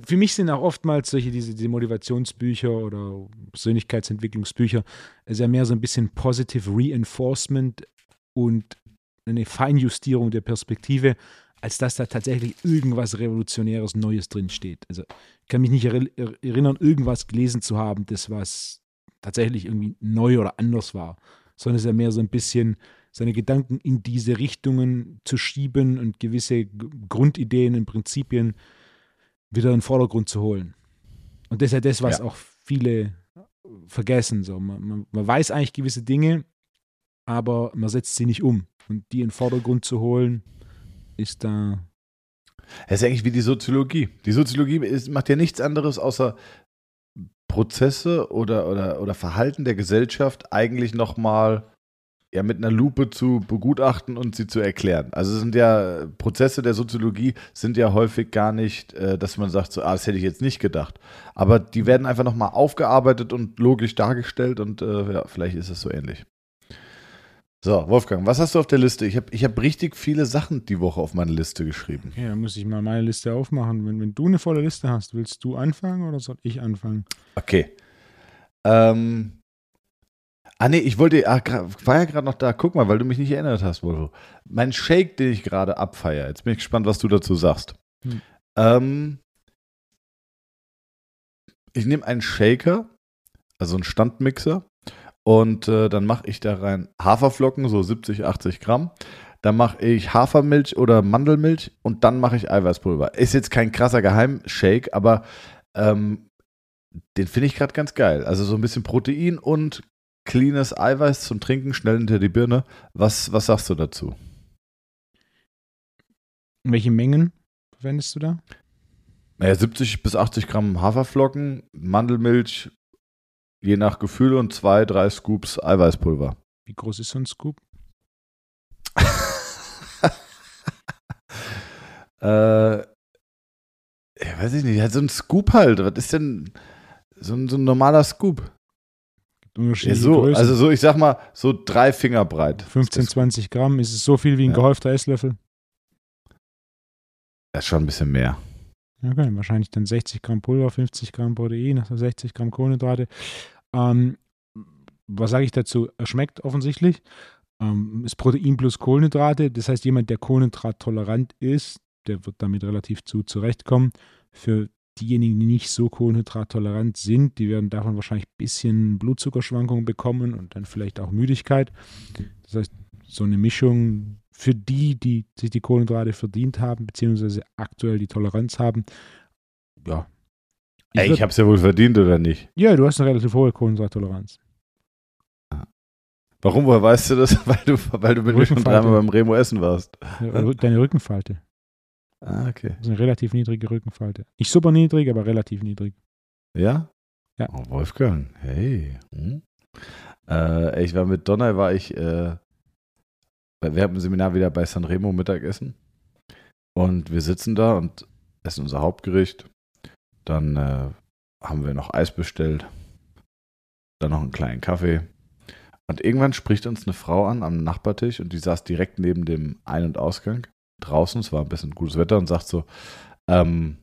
Für mich sind auch oftmals solche diese, diese Motivationsbücher oder Persönlichkeitsentwicklungsbücher ist ja mehr so ein bisschen Positive Reinforcement und eine Feinjustierung der Perspektive, als dass da tatsächlich irgendwas Revolutionäres Neues drinsteht. Also ich kann mich nicht er- erinnern, irgendwas gelesen zu haben, das was tatsächlich irgendwie neu oder anders war, sondern es ist ja mehr so ein bisschen seine Gedanken in diese Richtungen zu schieben und gewisse Grundideen und Prinzipien wieder in den Vordergrund zu holen. Und das ist ja das, was Ja. auch viele vergessen. So. Man, man, man weiß eigentlich gewisse Dinge, aber man setzt sie nicht um. Und die in den Vordergrund zu holen, ist da. Es ist eigentlich wie die Soziologie. Die Soziologie ist, macht ja nichts anderes, außer Prozesse oder, oder, oder Verhalten der Gesellschaft eigentlich nochmal ja, mit einer Lupe zu begutachten und sie zu erklären. Also es sind ja Prozesse der Soziologie sind ja häufig gar nicht, äh, dass man sagt, so, ah, das hätte ich jetzt nicht gedacht. Aber die werden einfach nochmal aufgearbeitet und logisch dargestellt und äh, ja, vielleicht ist es so ähnlich. So, Wolfgang, was hast du auf der Liste? Ich habe ich hab richtig viele Sachen die Woche auf meine Liste geschrieben. Ja, dann muss ich mal meine Liste aufmachen. Wenn, wenn du eine volle Liste hast, willst du anfangen oder soll ich anfangen? Okay. Ähm, ah, nee, ich wollte, ah, war ja gerade noch da. Guck mal, weil du mich nicht erinnert hast, Wolfo. Mein Shake, den ich gerade abfeiere. Jetzt bin ich gespannt, was du dazu sagst. Hm. Ähm, ich nehme einen Shaker, also einen Standmixer, und äh, dann mache ich da rein Haferflocken, so 70, 80 Gramm. Dann mache ich Hafermilch oder Mandelmilch und dann mache ich Eiweißpulver. Ist jetzt kein krasser Geheimshake, aber ähm, den finde ich gerade ganz geil. Also so ein bisschen Protein und cleanes Eiweiß zum Trinken, schnell hinter die Birne. Was, was sagst du dazu? Welche Mengen verwendest du da? Naja, 70 bis 80 Gramm Haferflocken, Mandelmilch, je nach Gefühl und zwei, drei Scoops Eiweißpulver. Wie groß ist so ein Scoop? äh, ja, weiß ich nicht, halt so ein Scoop halt. Was ist denn so ein, so ein normaler Scoop? Ja, so, also so, ich sag mal, so drei Finger breit. 15, 20 Gramm, ist es so viel wie ein ja. gehäufter Esslöffel? Das ist schon ein bisschen mehr. Okay, wahrscheinlich dann 60 Gramm Pulver, 50 Gramm Protein, also 60 Gramm Kohlenhydrate. Ähm, was sage ich dazu? Er schmeckt offensichtlich. Ähm, ist Protein plus Kohlenhydrate. Das heißt, jemand, der kohlenhydrattolerant ist, der wird damit relativ zu zurechtkommen. Für diejenigen, die nicht so kohlenhydrattolerant sind, die werden davon wahrscheinlich ein bisschen Blutzuckerschwankungen bekommen und dann vielleicht auch Müdigkeit. Das heißt, so eine Mischung für die, die sich die Kohlenhydrate verdient haben, beziehungsweise aktuell die Toleranz haben, ja. Ich Ey, ich habe es ja wohl verdient, oder nicht? Ja, du hast eine relativ hohe Kohlenhydrattoleranz. Warum, woher weißt du das? Weil du, weil du mit mir schon dreimal beim Remo essen warst. Deine Rückenfalte. Ah, okay. Das ist eine relativ niedrige Rückenfalte. Nicht super niedrig, aber relativ niedrig. Ja? Ja. Oh, Wolfgang, hey. Hm? Äh, ich war mit Donner, war ich äh, wir haben ein Seminar wieder bei Sanremo Mittagessen. Und wir sitzen da und essen unser Hauptgericht. Dann äh, haben wir noch Eis bestellt. Dann noch einen kleinen Kaffee. Und irgendwann spricht uns eine Frau an am Nachbartisch und die saß direkt neben dem Ein- und Ausgang. Draußen, es war ein bisschen gutes Wetter und sagt so, ähm,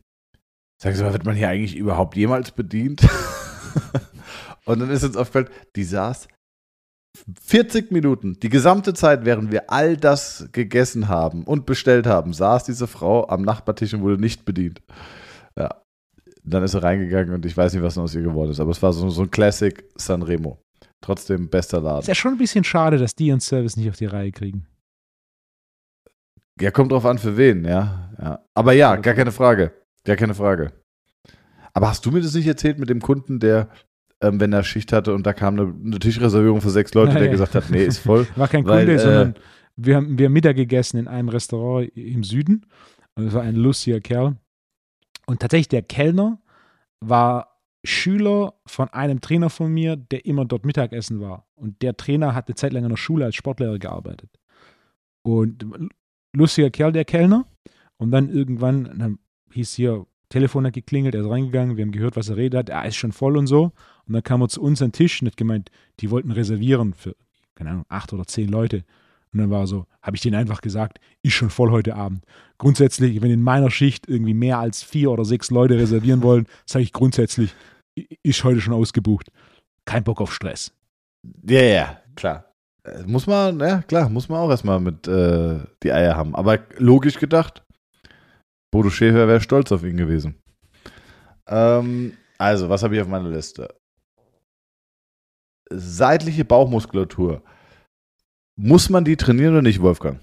sag mal, wird man hier eigentlich überhaupt jemals bedient? und dann ist uns aufgefallen, die saß 40 Minuten, die gesamte Zeit, während wir all das gegessen haben und bestellt haben, saß diese Frau am Nachbartisch und wurde nicht bedient. Ja. Dann ist sie reingegangen und ich weiß nicht, was aus ihr geworden ist, aber es war so, so ein Classic Sanremo. Trotzdem bester Laden. Ist ja schon ein bisschen schade, dass die ihren Service nicht auf die Reihe kriegen. Ja, kommt drauf an, für wen, ja. ja. Aber ja, gar keine Frage. Gar keine Frage. Aber hast du mir das nicht erzählt mit dem Kunden, der ähm, wenn er Schicht hatte und da kam eine, eine Tischreservierung für sechs Leute, ja, der ja. gesagt hat, nee, ist voll. War kein weil, Kunde, äh, sondern wir haben, wir haben Mittag gegessen in einem Restaurant im Süden. Und es war ein lustiger Kerl. Und tatsächlich der Kellner war Schüler von einem Trainer von mir, der immer dort Mittagessen war. Und der Trainer hat eine Zeit lang in der Schule als Sportlehrer gearbeitet. Und lustiger Kerl, der Kellner. Und dann irgendwann dann hieß hier, Telefon hat geklingelt, er ist reingegangen, wir haben gehört, was er redet hat, er ist schon voll und so. Und dann kam er zu uns an den Tisch und hat gemeint, die wollten reservieren für, keine Ahnung, acht oder zehn Leute. Und dann war so, habe ich denen einfach gesagt, ist schon voll heute Abend. Grundsätzlich, wenn in meiner Schicht irgendwie mehr als vier oder sechs Leute reservieren wollen, sage ich grundsätzlich, ist heute schon ausgebucht. Kein Bock auf Stress. Ja, ja, klar. Muss man, ja klar, muss man auch erstmal mit äh, die Eier haben. Aber logisch gedacht, Bodo Schäfer wäre stolz auf ihn gewesen. Ähm, also, was habe ich auf meiner Liste? Seitliche Bauchmuskulatur. Muss man die trainieren oder nicht, Wolfgang?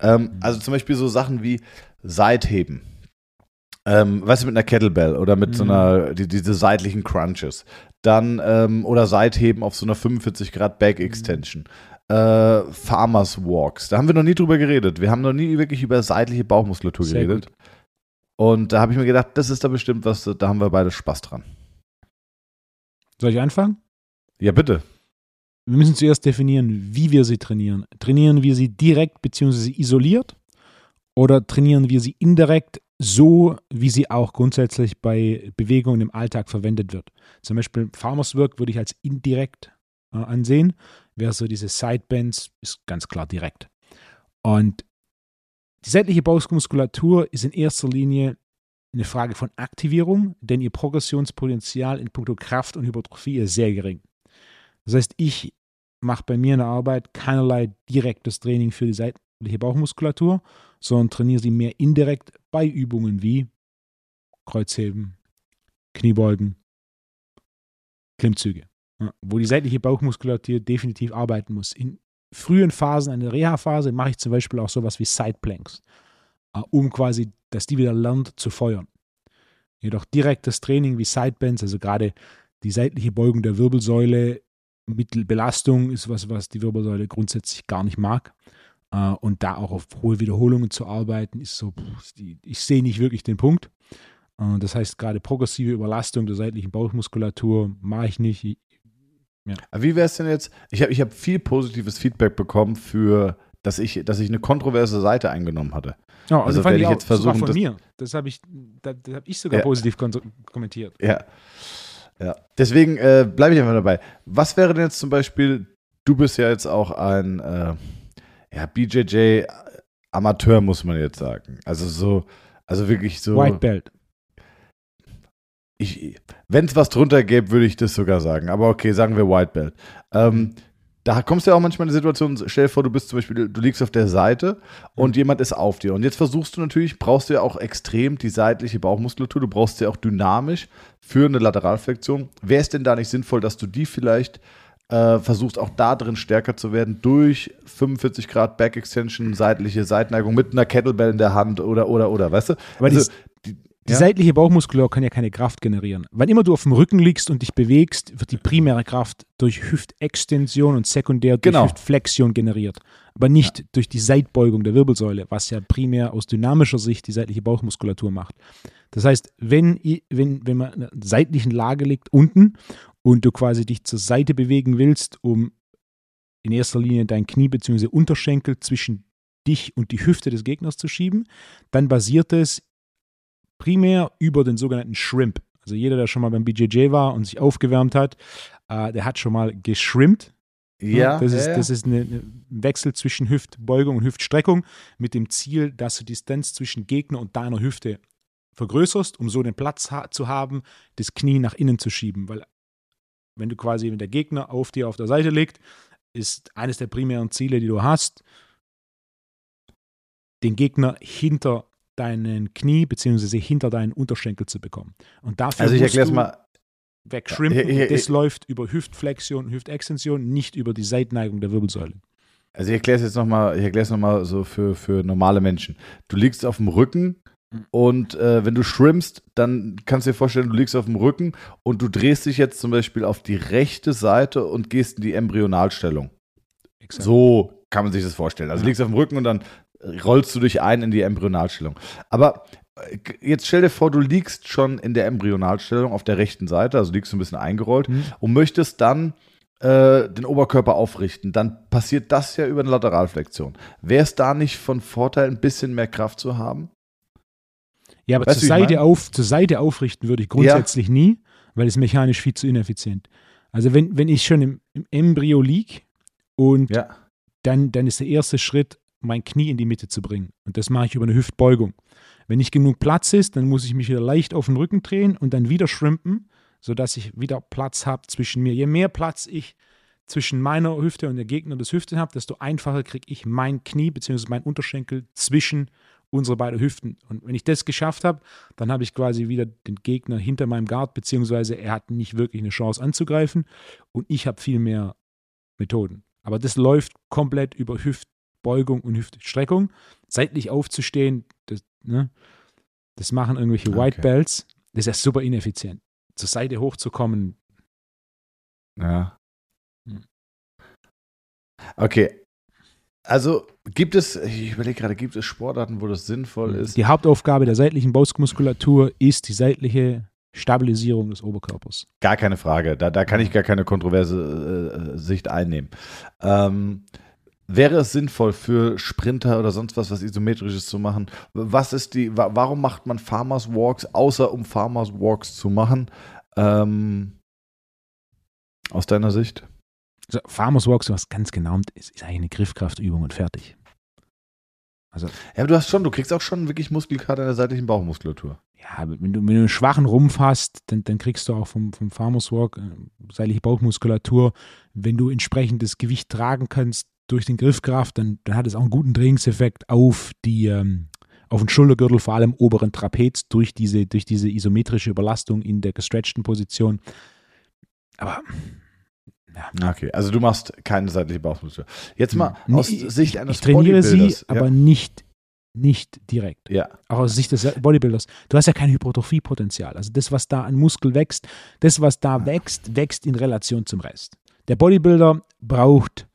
Ähm, mhm. also zum Beispiel so Sachen wie Seitheben. Ähm, weißt du, mit einer Kettlebell oder mit mhm. so einer, die, diese seitlichen Crunches. Dann, ähm, oder Seitheben auf so einer 45 Grad Back mhm. Extension. Äh, Farmers Walks. Da haben wir noch nie drüber geredet. Wir haben noch nie wirklich über seitliche Bauchmuskulatur Sehr geredet. Gut. Und da habe ich mir gedacht, das ist da bestimmt was, da haben wir beide Spaß dran. Soll ich anfangen? Ja, bitte. Wir müssen zuerst definieren, wie wir sie trainieren. Trainieren wir sie direkt bzw. isoliert oder trainieren wir sie indirekt so, wie sie auch grundsätzlich bei Bewegungen im Alltag verwendet wird? Zum Beispiel Farmers Work würde ich als indirekt äh, ansehen, wäre so diese Sidebands, ist ganz klar direkt. Und die seitliche Bauchmuskulatur ist in erster Linie eine Frage von Aktivierung, denn ihr Progressionspotenzial in puncto Kraft und Hypertrophie ist sehr gering. Das heißt, ich mache bei mir in der Arbeit keinerlei direktes Training für die seitliche Bauchmuskulatur, sondern trainiere sie mehr indirekt bei Übungen wie Kreuzheben, Kniebeugen, Klimmzüge, ja, wo die seitliche Bauchmuskulatur definitiv arbeiten muss. In frühen Phasen, in der Reha-Phase, mache ich zum Beispiel auch sowas wie Sideplanks, äh, um quasi, dass die wieder lernt zu feuern. Jedoch direktes Training wie Sidebands, also gerade die seitliche Beugung der Wirbelsäule mit Belastung ist was, was die Wirbelsäule grundsätzlich gar nicht mag. Uh, und da auch auf hohe Wiederholungen zu arbeiten, ist so, ich sehe nicht wirklich den Punkt. Uh, das heißt, gerade progressive Überlastung der seitlichen Bauchmuskulatur mache ich nicht. Ja. Wie wäre es denn jetzt? Ich habe ich hab viel positives Feedback bekommen für, dass ich, dass ich eine kontroverse Seite eingenommen hatte. Ja, also, also fand ich, ich jetzt versuchen, das von mir. Das habe ich, das, das hab ich sogar ja. positiv kommentiert. Ja. Ja. Deswegen äh, bleibe ich einfach dabei. Was wäre denn jetzt zum Beispiel, du bist ja jetzt auch ein äh, ja, BJJ Amateur, muss man jetzt sagen. Also so, also wirklich so. White Belt wenn es was drunter gäbe, würde ich das sogar sagen. Aber okay, sagen wir White Belt. Ähm, da kommst du ja auch manchmal in eine Situation, stell dir vor, du bist zum Beispiel, du liegst auf der Seite und mhm. jemand ist auf dir. Und jetzt versuchst du natürlich, brauchst du ja auch extrem die seitliche Bauchmuskulatur, du brauchst sie auch dynamisch für eine Lateralflexion. Wäre es denn da nicht sinnvoll, dass du die vielleicht äh, versuchst, auch da drin stärker zu werden durch 45 Grad Back Extension, seitliche Seitneigung mit einer Kettlebell in der Hand oder, oder, oder, weißt du? Aber also, die, die ja? seitliche Bauchmuskulatur kann ja keine Kraft generieren. Wann immer du auf dem Rücken liegst und dich bewegst, wird die primäre Kraft durch Hüftextension und sekundär durch genau. Hüftflexion generiert. Aber nicht ja. durch die Seitbeugung der Wirbelsäule, was ja primär aus dynamischer Sicht die seitliche Bauchmuskulatur macht. Das heißt, wenn, wenn, wenn man in einer seitlichen Lage liegt, unten, und du quasi dich zur Seite bewegen willst, um in erster Linie dein Knie bzw. Unterschenkel zwischen dich und die Hüfte des Gegners zu schieben, dann basiert es primär über den sogenannten Shrimp. Also jeder, der schon mal beim BJJ war und sich aufgewärmt hat, äh, der hat schon mal geschrimpt. Ja, das ist, ja, das ist ein Wechsel zwischen Hüftbeugung und Hüftstreckung mit dem Ziel, dass du Distanz zwischen Gegner und deiner Hüfte vergrößerst, um so den Platz ha zu haben, das Knie nach innen zu schieben. Weil wenn du quasi, wenn der Gegner auf dir auf der Seite liegt, ist eines der primären Ziele, die du hast, den Gegner hinter deinen Knie bzw. hinter deinen Unterschenkel zu bekommen. Und dafür also ich erkläre es mal wegschrimpen. Ja, das läuft über Hüftflexion, Hüftextension, nicht über die Seitneigung der Wirbelsäule. Also ich erkläre es jetzt nochmal, ich erkläre es nochmal so für, für normale Menschen. Du liegst auf dem Rücken mhm. und äh, wenn du schwimmst, dann kannst du dir vorstellen, du liegst auf dem Rücken und du drehst dich jetzt zum Beispiel auf die rechte Seite und gehst in die Embryonalstellung. Exakt. So kann man sich das vorstellen. Also ja. liegst auf dem Rücken und dann rollst du dich ein in die Embryonalstellung. Aber äh, jetzt stell dir vor, du liegst schon in der Embryonalstellung auf der rechten Seite, also liegst du ein bisschen eingerollt mhm. und möchtest dann äh, den Oberkörper aufrichten. Dann passiert das ja über eine Lateralflexion. Wäre es da nicht von Vorteil, ein bisschen mehr Kraft zu haben? Ja, aber zur Seite, auf, zur Seite aufrichten würde ich grundsätzlich ja. nie, weil es mechanisch viel zu ineffizient. Also wenn, wenn ich schon im, im Embryo liege und ja. dann, dann ist der erste Schritt mein Knie in die Mitte zu bringen. Und das mache ich über eine Hüftbeugung. Wenn nicht genug Platz ist, dann muss ich mich wieder leicht auf den Rücken drehen und dann wieder schrimpen, sodass ich wieder Platz habe zwischen mir. Je mehr Platz ich zwischen meiner Hüfte und der Gegner des Hüfte habe, desto einfacher kriege ich mein Knie bzw. mein Unterschenkel zwischen unsere beiden Hüften. Und wenn ich das geschafft habe, dann habe ich quasi wieder den Gegner hinter meinem Guard, beziehungsweise er hat nicht wirklich eine Chance anzugreifen und ich habe viel mehr Methoden. Aber das läuft komplett über Hüft, Beugung und Hüftstreckung. Seitlich aufzustehen, das, ne, das machen irgendwelche White okay. Belts. Das ist ja super ineffizient. Zur Seite hochzukommen. Ja. Hm. Okay. Also gibt es, ich überlege gerade, gibt es Sportarten, wo das sinnvoll hm. ist? Die Hauptaufgabe der seitlichen Bauchmuskulatur ist, die seitliche Stabilisierung des Oberkörpers. Gar keine Frage. Da, da kann ich gar keine kontroverse äh, Sicht einnehmen. Ähm, wäre es sinnvoll für Sprinter oder sonst was, was Isometrisches zu machen? Was ist die, wa warum macht man Farmers Walks, außer um Farmers Walks zu machen? Ähm, aus deiner Sicht? Also Farmers Walks, was ganz genau ist, ist eigentlich eine Griffkraftübung und fertig. Also, ja, aber du hast schon, du kriegst auch schon wirklich Muskelkater in der seitlichen Bauchmuskulatur. Ja, wenn du, wenn du einen schwachen Rumpf hast, dann, dann kriegst du auch vom, vom Farmers Walk äh, seitliche Bauchmuskulatur. Wenn du entsprechendes Gewicht tragen kannst durch den Griffkraft, dann, dann hat es auch einen guten Trainingseffekt auf die, ähm, auf den Schultergürtel, vor allem oberen Trapez, durch diese, durch diese isometrische Überlastung in der gestretchten Position. Aber ja. Okay, also du machst keine seitliche Bauchmuskulatur. Jetzt mal aus ich, Sicht eines Ich trainiere sie, aber ja. nicht, nicht direkt. Ja. Auch aus Sicht des Bodybuilders. Du hast ja kein Hypertrophiepotenzial. Also das, was da an Muskel wächst, das, was da wächst, wächst in Relation zum Rest. Der Bodybuilder braucht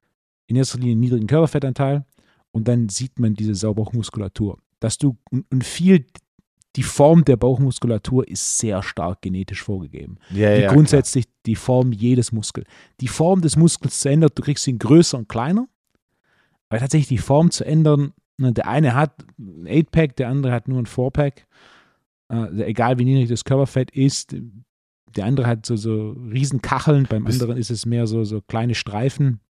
in erster Linie niedrigen Körperfettanteil und dann sieht man diese Sauerbauchmuskulatur. Dass du und viel die Form der Bauchmuskulatur ist sehr stark genetisch vorgegeben. Ja, ja, grundsätzlich die Form jedes Muskels. Die Form des Muskels zu ändern, du kriegst ihn größer und kleiner, aber tatsächlich die Form zu ändern, ne, der eine hat ein 8-Pack, der andere hat nur ein 4-Pack, äh, egal wie niedrig das Körperfett ist, der andere hat so, so riesen Kacheln, beim anderen ist es mehr so, so kleine Streifen.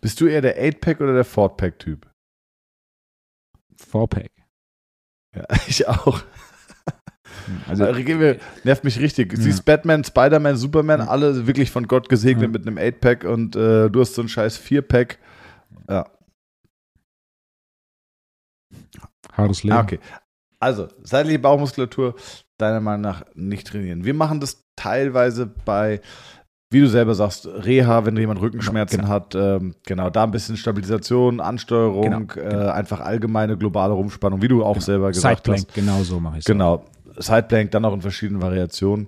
Bist du eher der 8-Pack oder der 4-Pack-Typ? 4-Pack. Ja, ich auch. Also, mir, nervt mich richtig. Ja. Siehst Batman, Spider-Man, Superman, Ja. alle wirklich von Gott gesegnet Ja. mit einem 8-Pack und äh, du hast so ein scheiß 4-Pack. Ja. hartes Leben. Ah, okay. Also, seitliche Bauchmuskulatur, deiner Meinung nach nicht trainieren. Wir machen das teilweise bei, wie du selber sagst, Reha, wenn jemand Rückenschmerzen Genau. hat. Ähm, genau, da ein bisschen Stabilisation, Ansteuerung, Genau, äh, genau. einfach allgemeine globale Rumspannung, wie du auch selber gesagt Sideplank, hast. genau so mache ich es. Genau. Sideplank, dann auch in verschiedenen Variationen.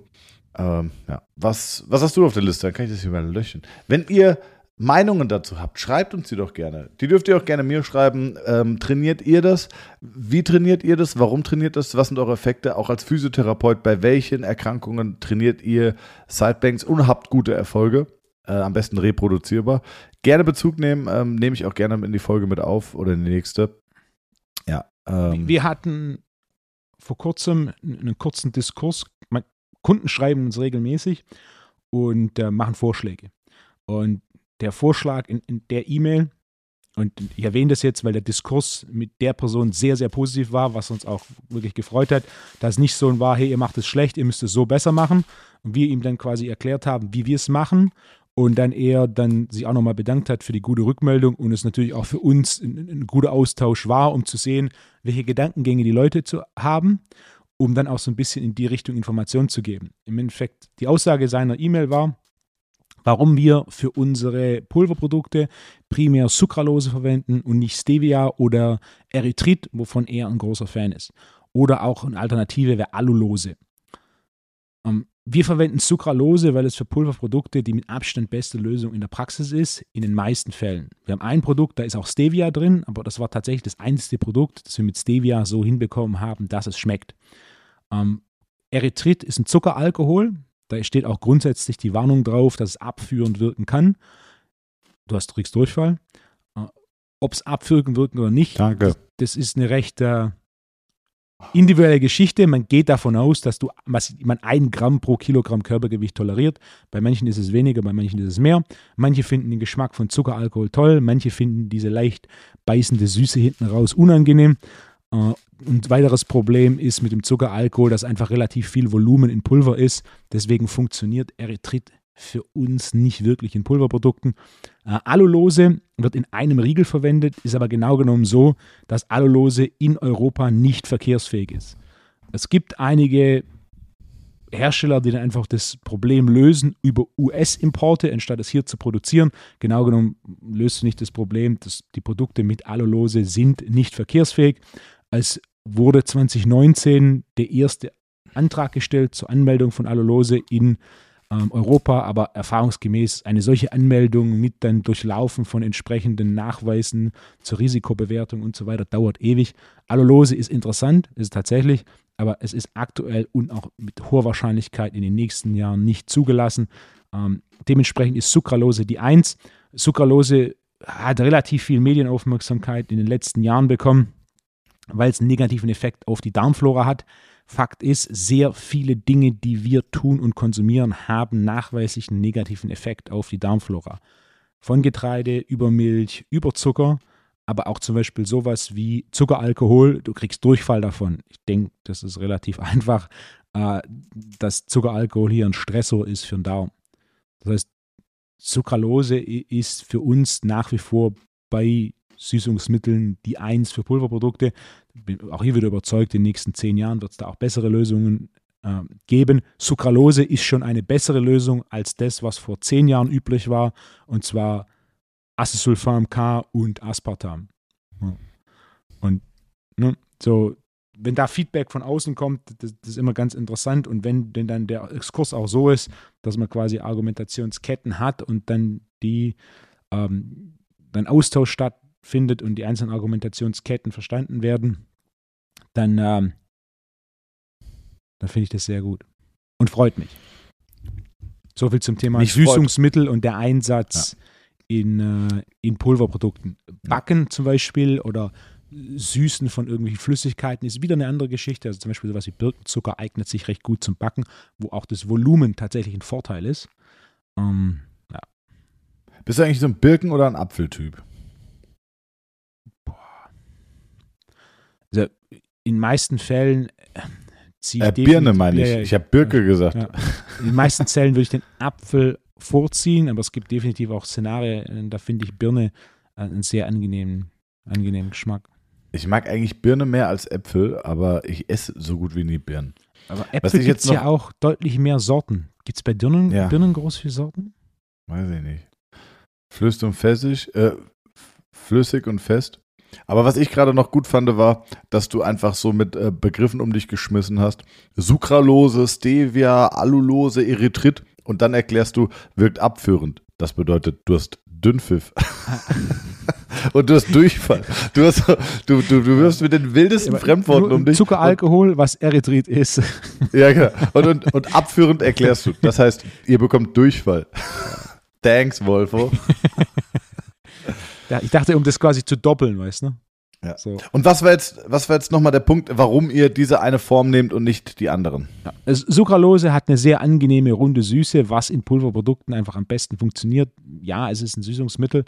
Ähm, ja. was, was hast du auf der Liste? Dann kann ich das hier mal löschen. Wenn ihr Meinungen dazu habt, schreibt uns die doch gerne. Die dürft ihr auch gerne mir schreiben. Ähm, trainiert ihr das? Wie trainiert ihr das? Warum trainiert das? Was sind eure Effekte? Auch als Physiotherapeut, bei welchen Erkrankungen trainiert ihr Sideplanks und habt gute Erfolge? Äh, am besten reproduzierbar. Gerne Bezug nehmen, ähm, nehme ich auch gerne in die Folge mit auf oder in die nächste. Ja. Ähm, Wir hatten vor kurzem einen kurzen Diskurs. Kunden schreiben uns regelmäßig und äh, machen Vorschläge. Und der Vorschlag in, in der E-Mail, und ich erwähne das jetzt, weil der Diskurs mit der Person sehr, sehr positiv war, was uns auch wirklich gefreut hat, dass es nicht so war, hey, ihr macht es schlecht, ihr müsst es so besser machen. Und wir ihm dann quasi erklärt haben, wie wir es machen. Und dann er dann sich auch nochmal bedankt hat für die gute Rückmeldung und es natürlich auch für uns ein, ein guter Austausch war, um zu sehen, welche Gedankengänge die Leute zu haben, um dann auch so ein bisschen in die Richtung Informationen zu geben. Im Endeffekt, die Aussage seiner E-Mail war, warum wir für unsere Pulverprodukte primär Sucralose verwenden und nicht Stevia oder Erythrit, wovon er ein großer Fan ist. Oder auch eine Alternative wäre Alulose. Ähm, wir verwenden Sucralose, weil es für Pulverprodukte die mit Abstand beste Lösung in der Praxis ist, in den meisten Fällen. Wir haben ein Produkt, da ist auch Stevia drin, aber das war tatsächlich das einzige Produkt, das wir mit Stevia so hinbekommen haben, dass es schmeckt. Ähm, Erythrit ist ein Zuckeralkohol, da steht auch grundsätzlich die Warnung drauf, dass es abführend wirken kann. Du hast kriegst Durchfall. Äh, Ob es abführend wirken oder nicht, Danke. das ist eine recht äh, individuelle Geschichte. Man geht davon aus, dass du was, man ein Gramm pro Kilogramm Körpergewicht toleriert. Bei manchen ist es weniger, bei manchen ist es mehr. Manche finden den Geschmack von Zuckeralkohol toll, manche finden diese leicht beißende Süße hinten raus unangenehm. Äh, Und weiteres Problem ist mit dem Zuckeralkohol, dass einfach relativ viel Volumen in Pulver ist. Deswegen funktioniert Erythrit für uns nicht wirklich in Pulverprodukten. Äh, Alulose wird in einem Riegel verwendet, ist aber genau genommen so, dass Alulose in Europa nicht verkehrsfähig ist. Es gibt einige Hersteller, die dann einfach das Problem lösen über US-Importe, anstatt es hier zu produzieren. Genau genommen löst du nicht das Problem, dass die Produkte mit Alulose sind nicht verkehrsfähig. Es wurde 2019 der erste Antrag gestellt zur Anmeldung von Alulose in ähm, Europa, aber erfahrungsgemäß eine solche Anmeldung mit dann Durchlaufen von entsprechenden Nachweisen zur Risikobewertung und so weiter dauert ewig. Alulose ist interessant, ist tatsächlich, aber es ist aktuell und auch mit hoher Wahrscheinlichkeit in den nächsten Jahren nicht zugelassen. Ähm, dementsprechend ist Sucralose die Eins. Sucralose hat relativ viel Medienaufmerksamkeit in den letzten Jahren bekommen, weil es einen negativen Effekt auf die Darmflora hat. Fakt ist, sehr viele Dinge, die wir tun und konsumieren, haben nachweislich einen negativen Effekt auf die Darmflora. Von Getreide über Milch, über Zucker, aber auch zum Beispiel sowas wie Zuckeralkohol. Du kriegst Durchfall davon. Ich denke, das ist relativ einfach, äh, dass Zuckeralkohol hier ein Stressor ist für den Darm. Das heißt, Sucralose ist für uns nach wie vor bei Süßungsmitteln die Eins für Pulverprodukte. Bin auch hier wieder überzeugt, in den nächsten zehn Jahren wird es da auch bessere Lösungen äh, geben. Sucralose ist schon eine bessere Lösung als das, was vor zehn Jahren üblich war, und zwar Acesulfam K und Aspartam. Und ne, so wenn da Feedback von außen kommt, das, das, ist immer ganz interessant. Und wenn denn dann der Exkurs auch so ist, dass man quasi Argumentationsketten hat und dann die ähm, dann Austausch stattfindet und die einzelnen Argumentationsketten verstanden werden, dann, ähm, dann finde ich das sehr gut und freut mich. So viel zum Thema mich Süßungsmittel freut. und der Einsatz ja. in, äh, in Pulverprodukten. Backen zum Beispiel oder Süßen von irgendwelchen Flüssigkeiten ist wieder eine andere Geschichte. Also zum Beispiel sowas wie Birkenzucker eignet sich recht gut zum Backen, wo auch das Volumen tatsächlich ein Vorteil ist. Ähm, ja. Bist du eigentlich so ein Birken- oder ein Apfeltyp? Boah. Also in meisten Fällen äh, ziehe ich äh, Birne meine ich. Ich habe Birke gesagt. Ja. In den meisten Fällen würde ich den Apfel vorziehen, aber es gibt definitiv auch Szenarien, da finde ich Birne einen sehr angenehmen, angenehmen Geschmack. Ich mag eigentlich Birne mehr als Äpfel, aber ich esse so gut wie nie Birnen. Aber Äpfel gibt es ja auch deutlich mehr Sorten. Gibt es bei Birnen, ja. Birnen groß viele Sorten? Weiß ich nicht. Flüssig und fessig, äh, flüssig und fest. Aber was ich gerade noch gut fand, war, dass du einfach so mit äh, Begriffen um dich geschmissen hast. Sucralose, Stevia, Alulose, Erythrit und dann erklärst du, wirkt abführend. Das bedeutet, du hast Dünnpfiff. und du hast Durchfall. Du, hast, du, du, du wirst mit den wildesten ja, Fremdworten um dich. Zuckeralkohol, was Erythrit ist. ja, genau. Und, und, und abführend erklärst du. Das heißt, ihr bekommt Durchfall. Thanks, Wolfo. ja, ich dachte, um das quasi zu doppeln, weißt du? Ja. So. Und was war jetzt, was war jetzt nochmal der Punkt, warum ihr diese eine Form nehmt und nicht die anderen? Ja. Sucralose hat eine sehr angenehme runde Süße, was in Pulverprodukten einfach am besten funktioniert. Ja, es ist ein Süßungsmittel,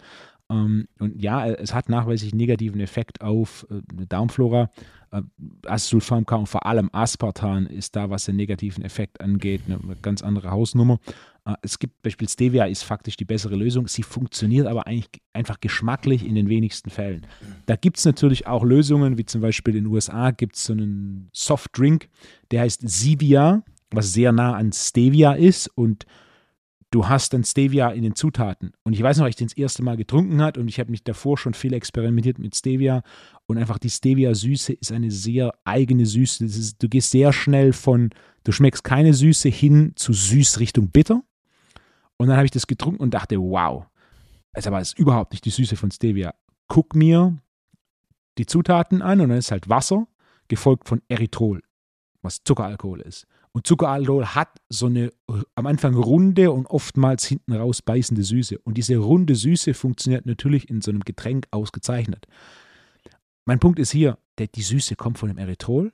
und ja, es hat nachweislich negativen Effekt auf äh, Darmflora. Äh, Acesulfam und vor allem Aspartan ist da, was den negativen Effekt angeht, eine ganz andere Hausnummer. Äh, es gibt beispielsweise Stevia ist faktisch die bessere Lösung. Sie funktioniert aber eigentlich einfach geschmacklich in den wenigsten Fällen. Da gibt es natürlich auch Lösungen, wie zum Beispiel in den USA gibt es so einen Softdrink, der heißt Zivia, was sehr nah an Stevia ist und du hast dann Stevia in den Zutaten. Und ich weiß noch, als ich den das erste Mal getrunken hat und ich habe mich davor schon viel experimentiert mit Stevia und einfach die Stevia-Süße ist eine sehr eigene Süße. Ist, du gehst sehr schnell von, du schmeckst keine Süße hin zu süß Richtung bitter. Und dann habe ich das getrunken und dachte, wow, also aber ist überhaupt nicht die Süße von Stevia. Guck mir die Zutaten an und dann ist halt Wasser, gefolgt von Erythrol, was Zuckeralkohol ist. Und Zuckeralkohol hat so eine am Anfang runde und oftmals hinten raus beißende Süße. Und diese runde Süße funktioniert natürlich in so einem Getränk ausgezeichnet. Mein Punkt ist hier, der, die Süße kommt von dem Erythrol.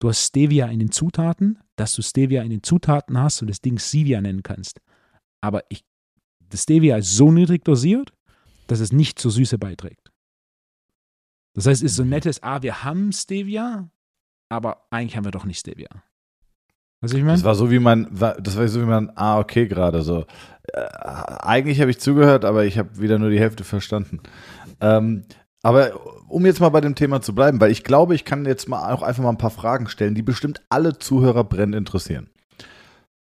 Du hast Stevia in den Zutaten, dass du Stevia in den Zutaten hast und das Ding Stevia nennen kannst. Aber ich, das Stevia ist so niedrig dosiert, dass es nicht zur Süße beiträgt. Das heißt, es ist so ein nettes, ah, wir haben Stevia, aber eigentlich haben wir doch nicht Stevia. Was ich meine? Das war so wie man, das war so wie man, ah, okay, gerade so. Äh, eigentlich habe ich zugehört, aber ich habe wieder nur die Hälfte verstanden. Ähm, aber um jetzt mal bei dem Thema zu bleiben, weil ich glaube, ich kann jetzt mal auch einfach mal ein paar Fragen stellen, die bestimmt alle Zuhörer brennend interessieren.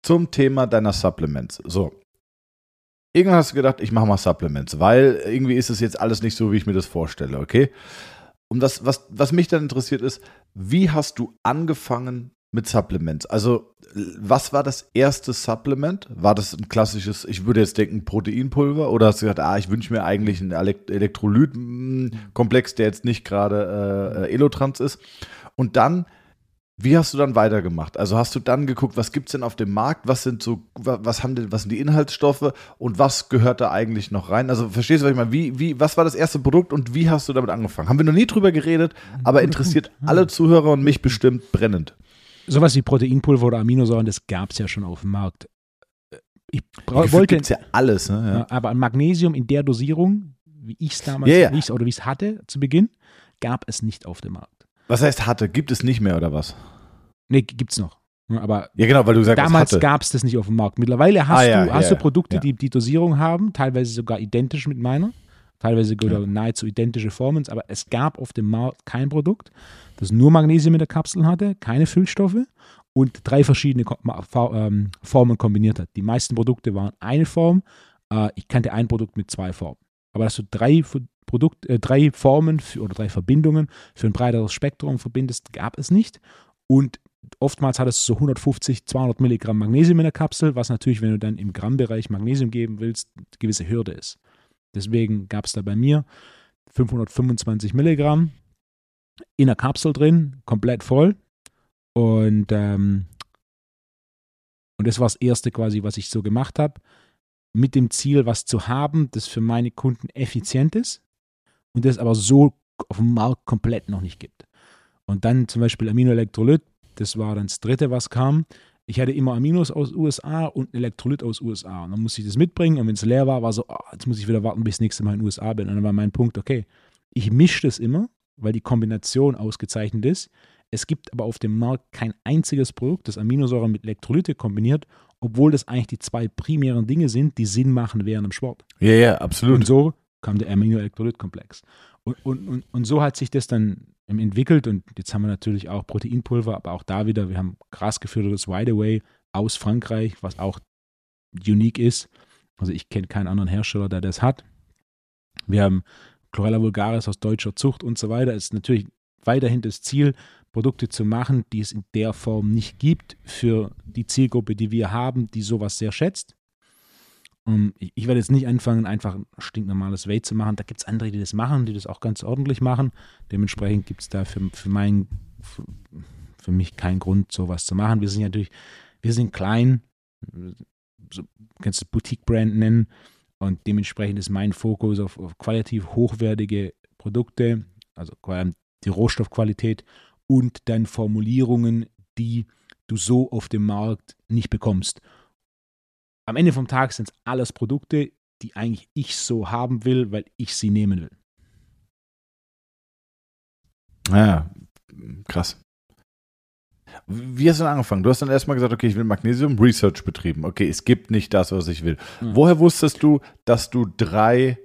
Zum Thema deiner Supplements. So. Irgendwann hast du gedacht, ich mache mal Supplements, weil irgendwie ist es jetzt alles nicht so, wie ich mir das vorstelle, okay? Und das, was, was mich dann interessiert ist, wie hast du angefangen, mit Supplements. Also, was war das erste Supplement? War das ein klassisches, ich würde jetzt denken, Proteinpulver? Oder hast du gesagt, ah, ich wünsche mir eigentlich einen Elektrolytkomplex, der jetzt nicht gerade äh, Elotrans ist? Und dann, wie hast du dann weitergemacht? Also hast du dann geguckt, was gibt es denn auf dem Markt? Was sind so, was haben denn, was sind die Inhaltsstoffe und was gehört da eigentlich noch rein? Also verstehst du, was ich meine? Wie, wie, was war das erste Produkt und wie hast du damit angefangen? Haben wir noch nie drüber geredet, aber interessiert alle Zuhörer und mich bestimmt brennend. Sowas wie Proteinpulver oder Aminosäuren, das gab es ja schon auf dem Markt. Ich wollte gibt's ja alles, ne? Ja. Aber Magnesium in der Dosierung, wie ich es damals wie ich's- oder wie ich es hatte zu Beginn, gab es nicht auf dem Markt. Was heißt hatte? Gibt es nicht mehr oder was? Nee, gibt's noch. Ja, Aber Ja, genau, weil du gesagt damals gab es das nicht auf dem Markt. Mittlerweile hast Ah, ja, du, hast ja, du Produkte, die die Dosierung haben, teilweise sogar identisch mit meiner, teilweise nahezu identische Formen, aber es gab auf dem Markt kein Produkt, das nur Magnesium in der Kapsel hatte, keine Füllstoffe und drei verschiedene ähm, Formen kombiniert hat. Die meisten Produkte waren eine Form. Äh, ich kannte ein Produkt mit zwei Formen. Aber dass du drei Produkt, äh, drei Formen für, oder drei Verbindungen für ein breiteres Spektrum verbindest, gab es nicht. Und oftmals hat es so 150, 200 Milligramm Magnesium in der Kapsel, was natürlich, wenn du dann im Grammbereich Magnesium geben willst, eine gewisse Hürde ist. Deswegen gab es da bei mir 525 Milligramm in der Kapsel drin, komplett voll. Und, ähm, und das war das Erste quasi, was ich so gemacht habe, mit dem Ziel, was zu haben, das für meine Kunden effizient ist und das aber so auf dem Markt komplett noch nicht gibt. Und dann zum Beispiel Aminoelektrolyt, das war dann das Dritte, was kam. Ich hatte immer Aminos aus USA und Elektrolyt aus USA. Und dann musste ich das mitbringen und wenn es leer war, war so, ah, jetzt muss ich wieder warten, bis ich nächste Mal in den USA bin. Und dann war mein Punkt, okay, ich mische das immer, weil die Kombination ausgezeichnet ist. Es gibt aber auf dem Markt kein einziges Produkt, das Aminosäuren mit Elektrolyte kombiniert, obwohl das eigentlich die zwei primären Dinge sind, die Sinn machen während dem Sport. Ja, ja, absolut. Und so kam der Aminoelektrolytkomplex. Und, und, und, und so hat sich das dann entwickelt und jetzt haben wir natürlich auch Proteinpulver, aber auch da wieder, wir haben krass gefüttertes Wide Away aus Frankreich, was auch unique ist. Also ich kenne keinen anderen Hersteller, der das hat. Wir haben Chlorella vulgaris aus deutscher Zucht und so weiter. Ist natürlich weiterhin das Ziel, Produkte zu machen, die es in der Form nicht gibt für die Zielgruppe, die wir haben, die sowas sehr schätzt. Um, ich, ich werde jetzt nicht anfangen, einfach ein stinknormales Weight zu machen. Da gibt es andere, die das machen, die das auch ganz ordentlich machen. Dementsprechend gibt es da für, für, mein, für, für mich keinen Grund, sowas zu machen. Wir sind natürlich, wir sind klein, so, kannst du Boutique-Brand nennen. Und dementsprechend ist mein Fokus auf, auf qualitativ hochwertige Produkte, also die Rohstoffqualität und dann Formulierungen, die du so auf dem Markt nicht bekommst. Am Ende vom Tag sind es alles Produkte, die eigentlich ich so haben will, weil ich sie nehmen will. Ja, krass. Wie hast du denn angefangen? Du hast dann erstmal gesagt, okay, ich will Magnesium, Research betrieben. Okay, es gibt nicht das, was ich will. Mhm. Woher wusstest du, dass du drei,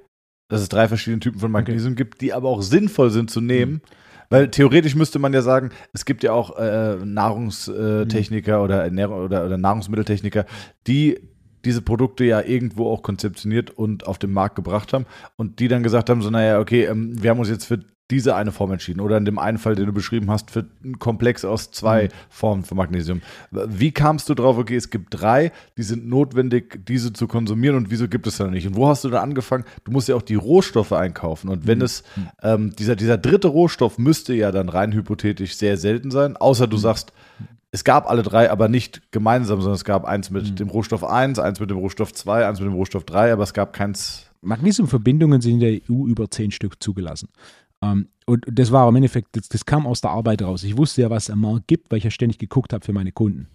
dass es drei verschiedene Typen von Magnesium gibt, die aber auch sinnvoll sind zu nehmen? Weil theoretisch müsste man ja sagen, es gibt ja auch äh, Nahrungstechniker oder, Ernährung oder, oder Nahrungsmitteltechniker, die diese Produkte ja irgendwo auch konzeptioniert und auf den Markt gebracht haben und die dann gesagt haben, so naja, okay, ähm, wir haben uns jetzt für diese eine Form entschieden oder in dem einen Fall, den du beschrieben hast, für einen Komplex aus zwei Formen von Magnesium. Wie kamst du drauf, okay, es gibt drei, die sind notwendig, diese zu konsumieren und wieso gibt es dann nicht? Und wo hast du dann angefangen? Du musst ja auch die Rohstoffe einkaufen und wenn es, ähm, dieser, dieser dritte Rohstoff müsste ja dann rein hypothetisch sehr selten sein, außer du sagst, es gab alle drei, aber nicht gemeinsam, sondern es gab eins mit dem Rohstoff 1, eins mit dem Rohstoff 2, eins mit dem Rohstoff 3, aber es gab keins. Magnesiumverbindungen sind in der EU über zehn Stück zugelassen. Ähm, und das war im Endeffekt, das, das kam aus der Arbeit raus. Ich wusste ja, was es am Markt gibt, weil ich ja ständig geguckt habe für meine Kunden.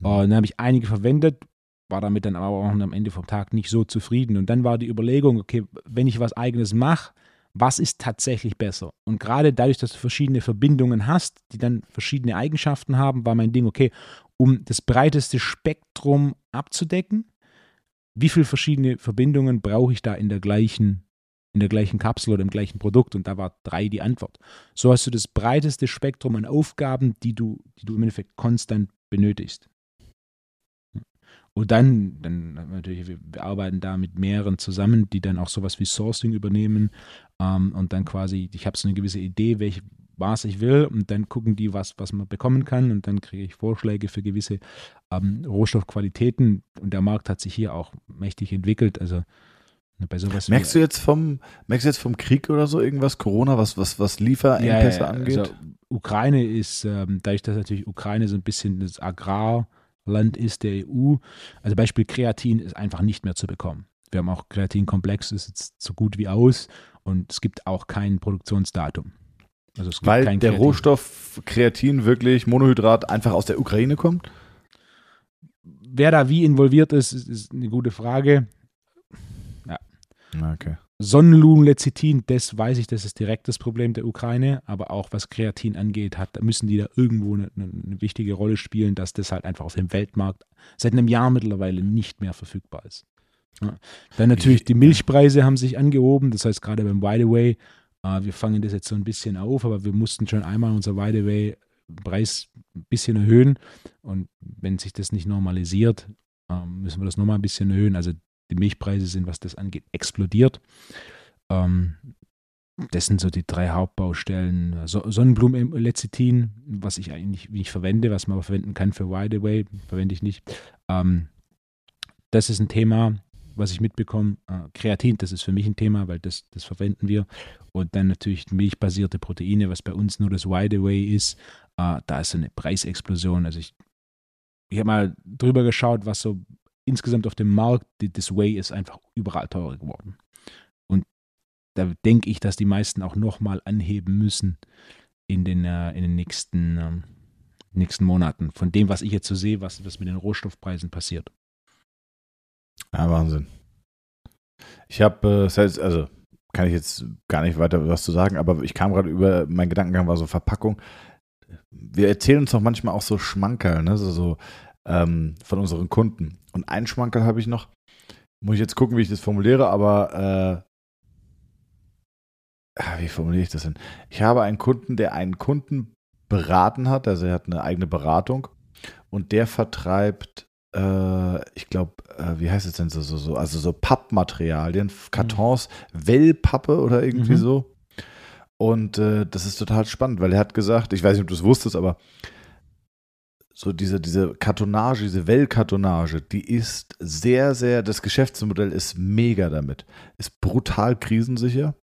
Und dann habe ich einige verwendet, war damit dann aber auch am Ende vom Tag nicht so zufrieden. Und dann war die Überlegung, okay, wenn ich was eigenes mache, was ist tatsächlich besser? Und gerade dadurch, dass du verschiedene Verbindungen hast, die dann verschiedene Eigenschaften haben, war mein Ding, okay, um das breiteste Spektrum abzudecken, wie viele verschiedene Verbindungen brauche ich da in der gleichen, in der gleichen Kapsel oder im gleichen Produkt? Und da war drei die Antwort. So hast du das breiteste Spektrum an Aufgaben, die du, die du im Endeffekt konstant benötigst. Und dann, dann natürlich, wir, arbeiten da mit mehreren zusammen, die dann auch sowas wie Sourcing übernehmen ähm, und dann quasi, ich habe so eine gewisse Idee, welche was ich will und dann gucken die, was, was man bekommen kann und dann kriege ich Vorschläge für gewisse ähm, Rohstoffqualitäten und der Markt hat sich hier auch mächtig entwickelt. Also bei sowas Merkst du jetzt vom, merkst du jetzt vom Krieg oder so irgendwas, Corona, was, was, was Lieferengpässe ja, ja, angeht? Also, Ukraine ist, ähm, dadurch, dass natürlich Ukraine so ein bisschen das Agrarland ist der EU, also Beispiel Kreatin ist einfach nicht mehr zu bekommen. Wir haben auch Kreatinkomplex, ist jetzt so gut wie aus und es gibt auch kein Produktionsdatum. Also Weil der Kreatin. Rohstoff Kreatin wirklich Monohydrat einfach aus der Ukraine kommt? Wer da wie involviert ist, ist eine gute Frage. Okay. Sonnenblumenlecithin, das weiß ich, das ist direkt das Problem der Ukraine, aber auch was Kreatin angeht, hat, müssen die da irgendwo eine, eine, wichtige Rolle spielen, dass das halt einfach auf dem Weltmarkt seit einem Jahr mittlerweile nicht mehr verfügbar ist. Ja. Dann natürlich die Milchpreise haben sich angehoben, das heißt gerade beim Wide Away, äh, wir fangen das jetzt so ein bisschen auf, aber wir mussten schon einmal unser Wide Away Preis ein bisschen erhöhen und wenn sich das nicht normalisiert, äh, müssen wir das nochmal ein bisschen erhöhen. Also die Milchpreise sind, was das angeht, explodiert. Ähm, das sind so die drei Hauptbaustellen. So Sonnenblumenlecithin, was ich eigentlich nicht verwende, was man aber verwenden kann für Wide Away, verwende ich nicht. Ähm, das ist ein Thema, was ich mitbekomme. Äh, Kreatin, das ist für mich ein Thema, weil das, das verwenden wir. Und dann natürlich milchbasierte Proteine, was bei uns nur das Wide Away ist. Äh, da ist so eine Preisexplosion. Also ich, ich habe mal drüber geschaut, was so insgesamt auf dem Markt, das Way ist einfach überall teurer geworden. Und da denke ich, dass die meisten auch nochmal anheben müssen in den, äh, in den nächsten, ähm, nächsten Monaten. Von dem, was ich jetzt so sehe, was, was mit den Rohstoffpreisen passiert. Ja, Wahnsinn. Ich habe, äh, also kann ich jetzt gar nicht weiter was zu sagen, aber ich kam gerade über, mein Gedankengang war so Verpackung. Wir erzählen uns doch manchmal auch so Schmankerl, ne? so, so ähm, von unseren Kunden. Und einen Schmankerl habe ich noch. Muss ich jetzt gucken, wie ich das formuliere, aber äh, ah, wie formuliere ich das denn? Ich habe einen Kunden, der einen Kunden beraten hat, also er hat eine eigene Beratung und der vertreibt, äh, ich glaube, äh, wie heißt es denn so, so, so, also so Pappmaterialien, Kartons, mhm. Wellpappe oder irgendwie mhm. so. Und äh, das ist total spannend, weil er hat gesagt, ich weiß nicht, ob du es wusstest, aber so diese, diese Kartonage, diese Wellkartonage, die ist sehr, sehr, das Geschäftsmodell ist mega damit. Ist brutal krisensicher,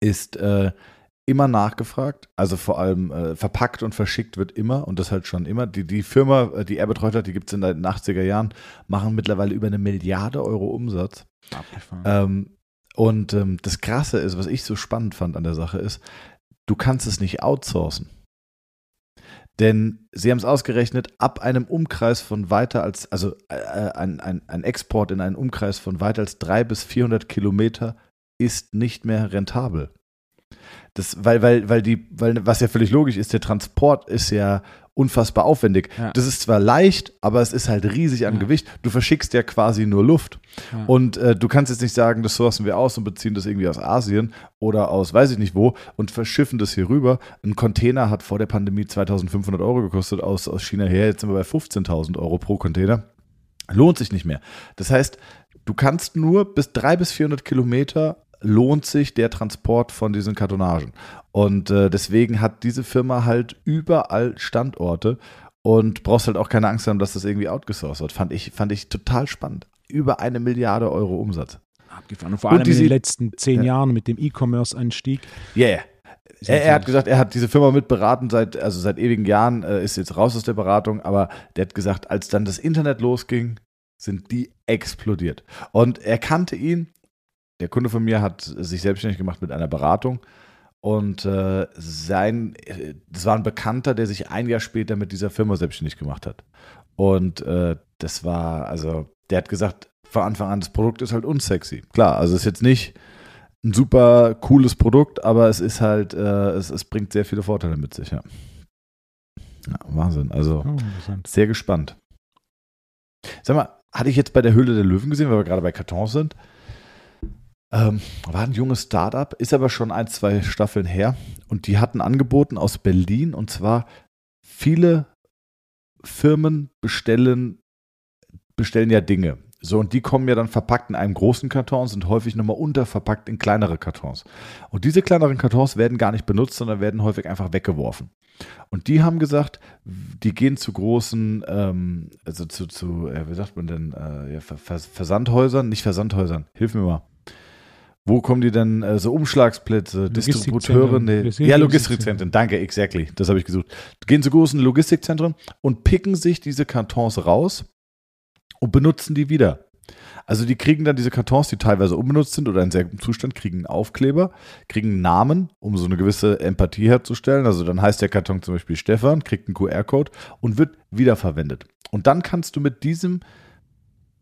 ist äh, immer nachgefragt, also vor allem äh, verpackt und verschickt wird immer und das halt schon immer. Die, die Firma, äh, die er betreut hat, die gibt es in den 80er Jahren, machen mittlerweile über eine Milliarde Euro Umsatz. Ähm, und ähm, das Krasse ist, was ich so spannend fand an der Sache ist, du kannst es nicht outsourcen. Denn sie haben es ausgerechnet, ab einem Umkreis von weiter als, also äh, äh ein, ein, ein Export in einen Umkreis von weiter als 300 bis 400 Kilometer ist nicht mehr rentabel. Das, weil, weil, weil die, weil, was ja völlig logisch ist, der Transport ist ja unfassbar aufwendig. Ja. Das ist zwar leicht, aber es ist halt riesig an ja. Gewicht. Du verschickst ja quasi nur Luft. Ja. Und äh, du kannst jetzt nicht sagen, das sourcen wir aus und beziehen das irgendwie aus Asien oder aus weiß ich nicht wo und verschiffen das hier rüber. Ein Container hat vor der Pandemie 2500 Euro gekostet aus, aus China her. Jetzt sind wir bei 15.000 Euro pro Container. Lohnt sich nicht mehr. Das heißt, du kannst nur bis 300 bis 400 Kilometer lohnt sich der Transport von diesen Kartonagen. Und äh, deswegen hat diese Firma halt überall Standorte und brauchst halt auch keine Angst haben, dass das irgendwie outgesourced wird. Fand ich, fand ich total spannend. Über eine Milliarde Euro Umsatz. Abgefahren. Und vor allem und diese, in den letzten zehn ja. Jahren mit dem E-Commerce-Anstieg. Yeah. Er, er, hat gesagt, er hat diese Firma mitberaten seit, also seit ewigen Jahren, äh, ist jetzt raus aus der Beratung, aber der hat gesagt, als dann das Internet losging, sind die explodiert. Und er kannte ihn, der Kunde von mir hat sich selbstständig gemacht mit einer Beratung und äh, sein, das war ein Bekannter, der sich ein Jahr später mit dieser Firma selbstständig gemacht hat. Und äh, das war, also, der hat gesagt, von Anfang an, das Produkt ist halt unsexy. Klar, also es ist jetzt nicht ein super cooles Produkt, aber es ist halt, äh, es, es bringt sehr viele Vorteile mit sich, ja. ja Wahnsinn. Also oh, sehr gespannt. Sag mal, hatte ich jetzt bei der Höhle der Löwen gesehen, weil wir gerade bei Kartons sind? Ähm, war ein junges Startup, ist aber schon ein, zwei Staffeln her. Und die hatten angeboten aus Berlin und zwar viele Firmen bestellen, bestellen ja Dinge. So, und die kommen ja dann verpackt in einem großen Karton, sind häufig nochmal unterverpackt in kleinere Kartons. Und diese kleineren Kartons werden gar nicht benutzt, sondern werden häufig einfach weggeworfen. Und die haben gesagt, die gehen zu großen, ähm, also zu, zu äh, wie sagt man denn, äh, Versandhäusern, nicht Versandhäusern, hilf mir mal Wo kommen die denn, äh, so Umschlagsplätze, Distributeure? Nee. Ja, Logistikzentren. Logistikzentren, danke, exactly. Das habe ich gesucht. Gehen zu großen Logistikzentren und picken sich diese Kartons raus und benutzen die wieder. Also die kriegen dann diese Kartons, die teilweise unbenutzt sind oder in sehr gutem Zustand, kriegen einen Aufkleber, kriegen einen Namen, um so eine gewisse Empathie herzustellen. Also dann heißt der Karton zum Beispiel Stefan, kriegt einen QR-Code und wird wiederverwendet. Und dann kannst du mit diesem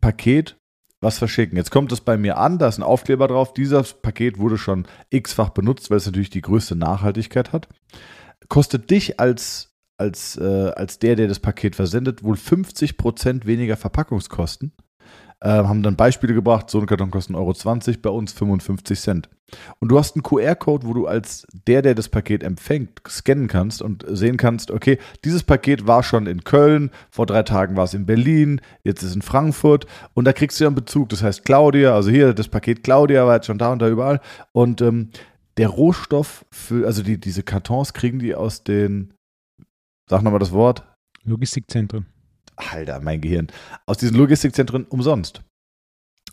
Paket was verschicken. Jetzt kommt es bei mir an, da ist ein Aufkleber drauf. Dieses Paket wurde schon x-fach benutzt, weil es natürlich die größte Nachhaltigkeit hat. Kostet dich als, als, äh, als der, der das Paket versendet, wohl 50% weniger Verpackungskosten. Äh, haben dann Beispiele gebracht, so ein Karton kostet 1,20 Euro, bei uns 55 Cent. Und du hast einen QR-Code, wo du als der, der das Paket empfängt, scannen kannst und sehen kannst, okay, dieses Paket war schon in Köln, vor drei Tagen war es in Berlin, jetzt ist es in Frankfurt und da kriegst du ja einen Bezug. Das heißt Claudia, also hier das Paket Claudia war jetzt schon da und da überall. Und ähm, der Rohstoff für, also die, diese Kartons kriegen die aus den, sag nochmal das Wort, Logistikzentren. Alter, mein Gehirn, aus diesen Logistikzentren umsonst.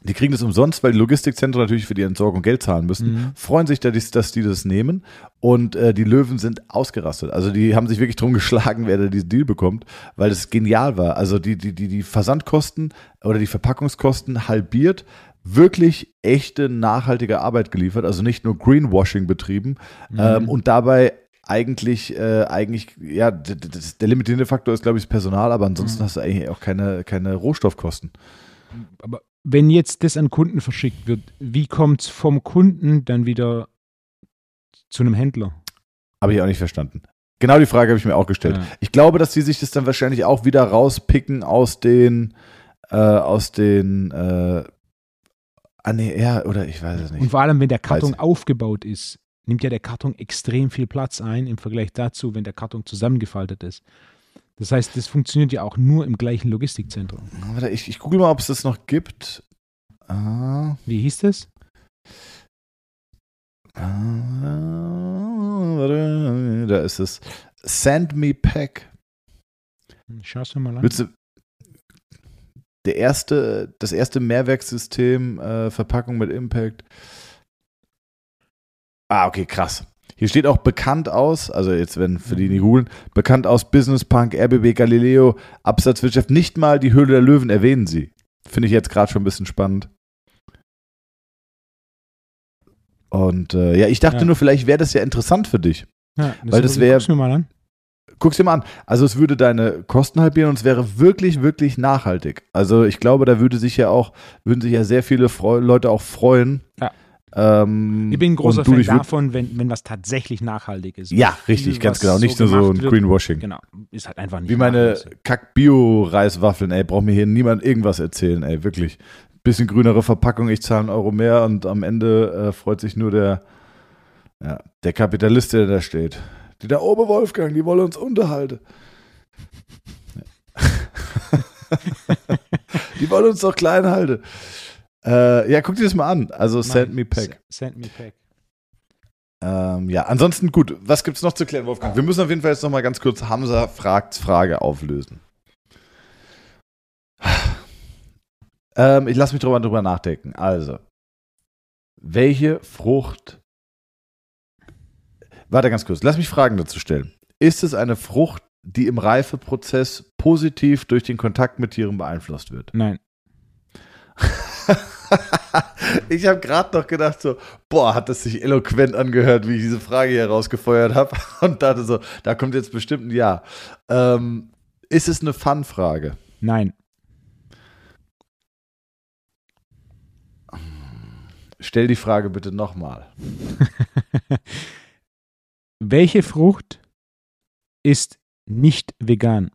Die kriegen das umsonst, weil die Logistikzentren natürlich für die Entsorgung Geld zahlen müssen. Mhm. Freuen sich, dass die, dass die das nehmen. Und äh, die Löwen sind ausgerastet. Also die haben sich wirklich drum geschlagen, wer da diesen Deal bekommt, weil es genial war. Also die, die, die, die Versandkosten oder die Verpackungskosten halbiert, wirklich echte, nachhaltige Arbeit geliefert, also nicht nur Greenwashing betrieben Mhm. ähm, und dabei eigentlich, äh, eigentlich, ja, der limitierende Faktor ist, glaube ich, das Personal, aber ansonsten Mhm. hast du eigentlich auch keine, keine Rohstoffkosten. Aber wenn jetzt das an Kunden verschickt wird, wie kommt es vom Kunden dann wieder zu einem Händler? Habe ich auch nicht verstanden. Genau die Frage habe ich mir auch gestellt. Ja. Ich glaube, dass die sich das dann wahrscheinlich auch wieder rauspicken aus den, äh, aus den, äh, ah nee, ja, oder ich weiß es Und nicht. vor allem, wenn der Karton aufgebaut ist, nimmt ja der Karton extrem viel Platz ein im Vergleich dazu, wenn der Karton zusammengefaltet ist. Das heißt, das funktioniert ja auch nur im gleichen Logistikzentrum. Warte, ich, ich google mal, ob es das noch gibt. Ah, Wie hieß das? ah, warte, da ist es. Send Me Pack. Schau du mal an. Willst du, der erste, das erste Mehrwerkssystem, äh, Verpackung mit Impact. Ah, okay, krass. Hier steht auch bekannt aus, also jetzt, wenn für die, die googeln, bekannt aus Business Punk, RBB Galileo, Absatzwirtschaft, nicht mal die Höhle der Löwen erwähnen sie. Finde ich jetzt gerade schon ein bisschen spannend. Und äh, ja, ich dachte Ja. nur, vielleicht wäre das ja interessant für dich. Ja, weil das wär- guck's mir mal an. Guck's dir mal an. Also es würde deine Kosten halbieren und es wäre wirklich, wirklich nachhaltig. Also ich glaube, da würde sich ja auch, würden sich ja sehr viele Freu Leute auch freuen. Ja. Ähm, Ich bin ein großer Fan davon, wenn, wenn was tatsächlich nachhaltig ist. Ja, richtig, ganz genau. Nicht so nur so ein wird, Greenwashing. Genau, ist halt einfach nicht Wie meine. Kack-Bio-Reiswaffeln, ey, braucht mir hier niemand irgendwas erzählen, ey, wirklich. Bisschen grünere Verpackung, ich zahle einen Euro mehr und am Ende äh, freut sich nur der, ja, der Kapitalist, der da steht. Die da oben, Wolfgang, die wollen uns unterhalten. die wollen uns doch klein halten. Äh, ja, guck dir das mal an. Also Send Nein, Me Pack. Send Me Pack. Ähm, ja, ansonsten gut. Was gibt's noch zu klären, Wolfgang? Wir müssen auf jeden Fall jetzt noch mal ganz kurz Hamza fragt's Frage auflösen. Ähm, ich lasse mich drüber, drüber nachdenken. Also, welche Frucht. Warte ganz kurz. Lass mich Fragen dazu stellen. Ist es eine Frucht, die im Reifeprozess positiv durch den Kontakt mit Tieren beeinflusst wird? Nein. ich habe gerade noch gedacht so, boah, hat das sich eloquent angehört, wie ich diese Frage hier rausgefeuert habe und dachte so, da kommt jetzt bestimmt ein Ja. Ähm, ist es eine Fun-Frage? Nein. Stell die Frage bitte nochmal. Welche Frucht ist nicht vegan?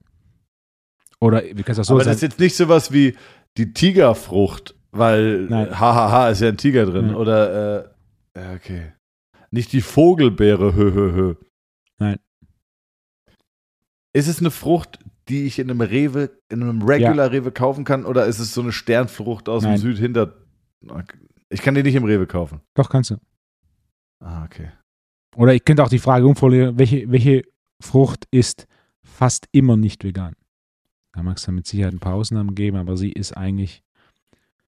Oder wie kannst du das so Aber sagen? das ist jetzt nicht sowas wie die Tigerfrucht, weil Nein. hahaha ist ja ein Tiger drin. Nein. Oder, äh, ja, okay. Nicht die Vogelbeere, hö, hö, hö. Nein. Ist es eine Frucht, die ich in einem Rewe, in einem Regular Rewe kaufen kann, oder ist es so eine Sternfrucht aus Nein. dem Südhinter? Ich kann die nicht im Rewe kaufen. Doch, kannst du. Ah, okay. Oder ich könnte auch die Frage umformulieren, welche, welche Frucht ist fast immer nicht vegan? Da mag es dann mit Sicherheit ein paar Ausnahmen geben, aber sie ist eigentlich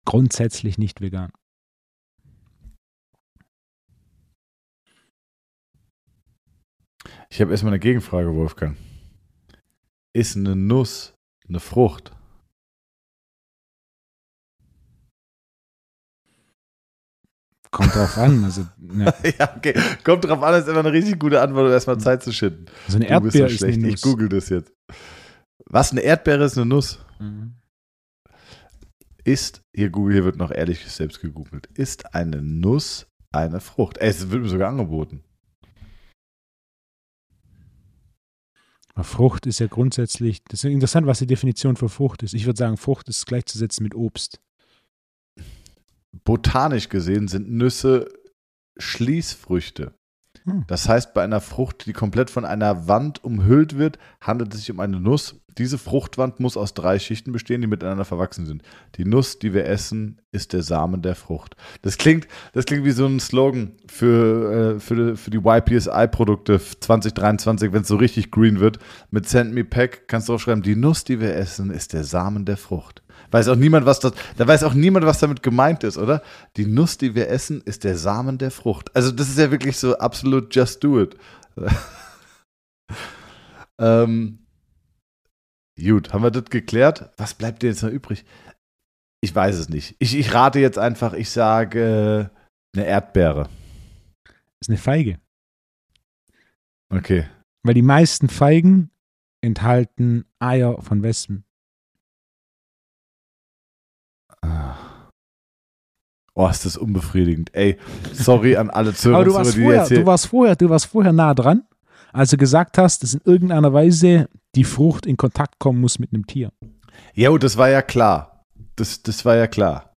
grundsätzlich nicht vegan. Ich habe erstmal eine Gegenfrage, Wolfgang. Ist eine Nuss eine Frucht? Kommt drauf an. Also, ja. ja, okay. Kommt drauf an, ist immer eine richtig gute Antwort, um erstmal hm. Zeit zu schinden. So also eine Erdbeere ist schlecht. Eine Nuss. Ich google das jetzt. Was, eine Erdbeere ist eine Nuss? Mhm. Ist, hier Google, hier wird noch ehrlich selbst gegoogelt, ist eine Nuss eine Frucht? Es wird mir sogar angeboten. Frucht ist ja grundsätzlich, das ist interessant, was die Definition für Frucht ist. Ich würde sagen, Frucht ist gleichzusetzen mit Obst. Botanisch gesehen sind Nüsse Schließfrüchte. Hm. Das heißt, bei einer Frucht, die komplett von einer Wand umhüllt wird, handelt es sich um eine Nuss. Diese Fruchtwand muss aus drei Schichten bestehen, die miteinander verwachsen sind. Die Nuss, die wir essen, ist der Samen der Frucht. Das klingt, das klingt wie so ein Slogan für, äh, für, die- für die YPSI-Produkte 2023, wenn es so richtig green wird. Mit Send Me Pack kannst du aufschreiben, die Nuss, die wir essen, ist der Samen der Frucht. Weiß auch niemand, was das, da weiß auch niemand, was damit gemeint ist, oder? Die Nuss, die wir essen, ist der Samen der Frucht. Also das ist ja wirklich so absolut just do it. ähm, gut, haben wir das geklärt? Was bleibt dir jetzt noch übrig? Ich weiß es nicht. Ich, ich rate jetzt einfach, ich sage eine Erdbeere. ist eine Feige. Okay. Weil die meisten Feigen enthalten Eier von Wespen. Ah. Oh, ist das unbefriedigend. Ey, sorry an alle Zuhörer, Aber du warst, die vorher, jetzt hier du, warst vorher, du warst vorher nah dran, als du gesagt hast, dass in irgendeiner Weise die Frucht in Kontakt kommen muss mit einem Tier. Jo, das war ja klar. Das, das war ja klar.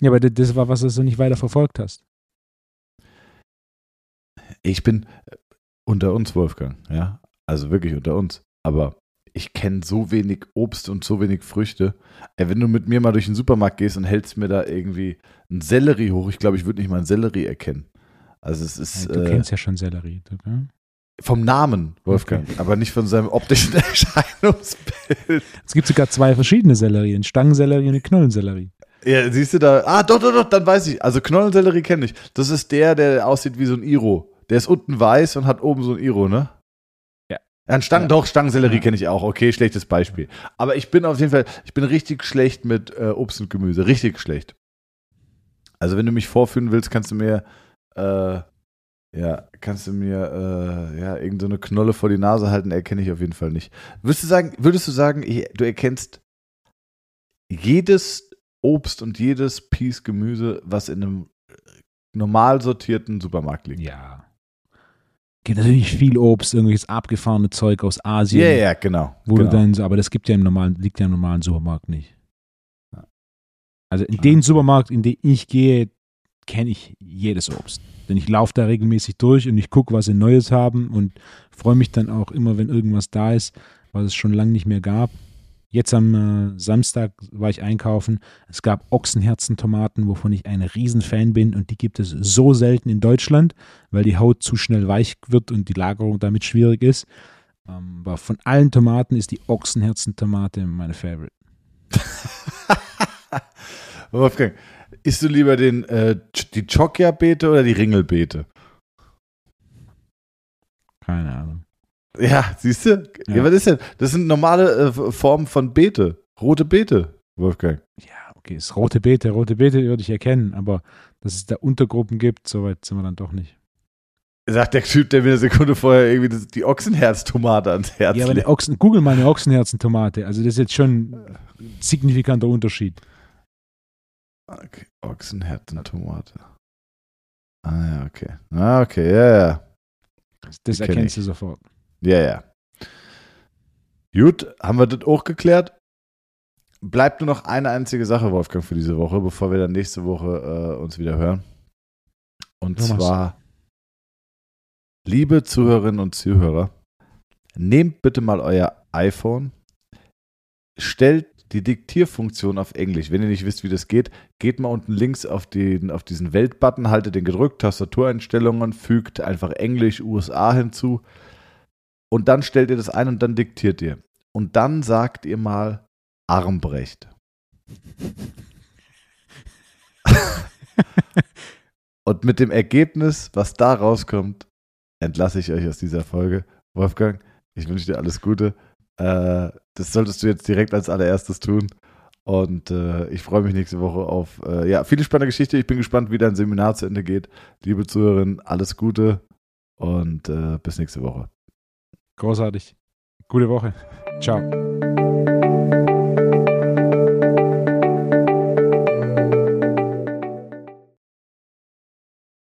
Ja, aber das- war, was du so nicht weiter verfolgt hast. Ich bin unter uns, Wolfgang, ja. Also wirklich unter uns. Aber ich kenne so wenig Obst und so wenig Früchte. Ey, wenn du mit mir mal durch den Supermarkt gehst und hältst mir da irgendwie einen Sellerie hoch, ich glaube, ich würde nicht mal einen Sellerie erkennen. Also es ist du äh, kennst ja schon Sellerie. Gell? vom Namen, Wolfgang, aber nicht von seinem optischen Erscheinungsbild. Es gibt sogar zwei verschiedene Sellerie, eine Stangensellerie und eine Knollensellerie. Ja, siehst du da? Ah, doch, doch, doch, dann weiß ich. Also Knollensellerie kenne ich. Das ist der, der aussieht wie so ein Iro. Der ist unten weiß und hat oben so ein Iro, ne? Ja. Ein Stangen, Ja. doch, Stangensellerie Ja. kenne ich auch. Okay, schlechtes Beispiel. Aber ich bin auf jeden Fall, ich bin richtig schlecht mit äh, Obst und Gemüse. Richtig schlecht. Also, wenn du mich vorführen willst, kannst du mir, äh, ja, kannst du mir, äh, ja, irgendeine so eine Knolle vor die Nase halten, erkenne ich auf jeden Fall nicht. Würdest du sagen, würdest du sagen, du erkennst jedes Obst und jedes Piece Gemüse, was in einem äh, normal sortierten Supermarkt liegt? Ja. Gibt natürlich viel Obst, irgendwelches abgefahrene Zeug aus Asien. Ja, ja, genau. Wo genau. du dann so, aber das gibt ja im normalen, liegt ja im normalen Supermarkt nicht. Also in Ah, den. Supermarkt, in den ich gehe, kenne ich jedes Obst. Denn ich laufe da regelmäßig durch und ich gucke, was sie Neues haben und freue mich dann auch immer, wenn irgendwas da ist, was es schon lange nicht mehr gab. Jetzt am äh, Samstag war ich einkaufen. Es gab Ochsenherzentomaten, wovon ich ein Riesenfan bin und die gibt es so selten in Deutschland, weil die Haut zu schnell weich wird und die Lagerung damit schwierig ist. Ähm, aber von allen Tomaten ist die Ochsenherzentomate meine Favorite. Wolfgang, isst du lieber den, äh, die Chokja-Beete oder die Ringelbeete? Keine Ahnung. Ja, siehst du? Ja. Ja. was ist denn? Das sind normale äh, Formen von Beete. Rote Beete, Wolfgang. Ja, okay, ist rote Beete. Rote Beete würde ich erkennen, aber dass es da Untergruppen gibt, soweit sind wir dann doch nicht. Sagt der Typ, der mir eine Sekunde vorher irgendwie das, die Ochsenherztomate ans Herz Ja, aber legt. Ochsen, google mal eine Ochsenherzentomate. Also das ist jetzt schon ein signifikanter Unterschied. Okay. Ochsenherzentomate. Ah ja, okay. Ah, okay, ja, ja. Das Die kenn erkennst du sofort. Ja, ja. Gut, haben wir das auch geklärt? Bleibt nur noch eine einzige Sache, Wolfgang, für diese Woche, bevor wir dann nächste Woche äh, uns wieder hören. Und mach's. zwar, liebe Zuhörerinnen und Zuhörer, nehmt bitte mal euer iPhone, stellt die Diktierfunktion auf Englisch. Wenn ihr nicht wisst, wie das geht, geht mal unten links auf, den, auf diesen Weltbutton, haltet den gedrückt, Tastatureinstellungen, fügt einfach Englisch, USA hinzu und dann stellt ihr das ein und dann diktiert ihr. Und dann sagt ihr mal Armbrecht. und mit dem Ergebnis, was da rauskommt, entlasse ich euch aus dieser Folge. Wolfgang, ich wünsche dir alles Gute. Äh, das solltest du jetzt direkt als allererstes tun. Und äh, ich freue mich nächste Woche auf äh, ja, viele spannende Geschichte. Ich bin gespannt, wie dein Seminar zu Ende geht. Liebe Zuhörerinnen, alles Gute und äh, bis nächste Woche. Großartig. Gute Woche. Ciao.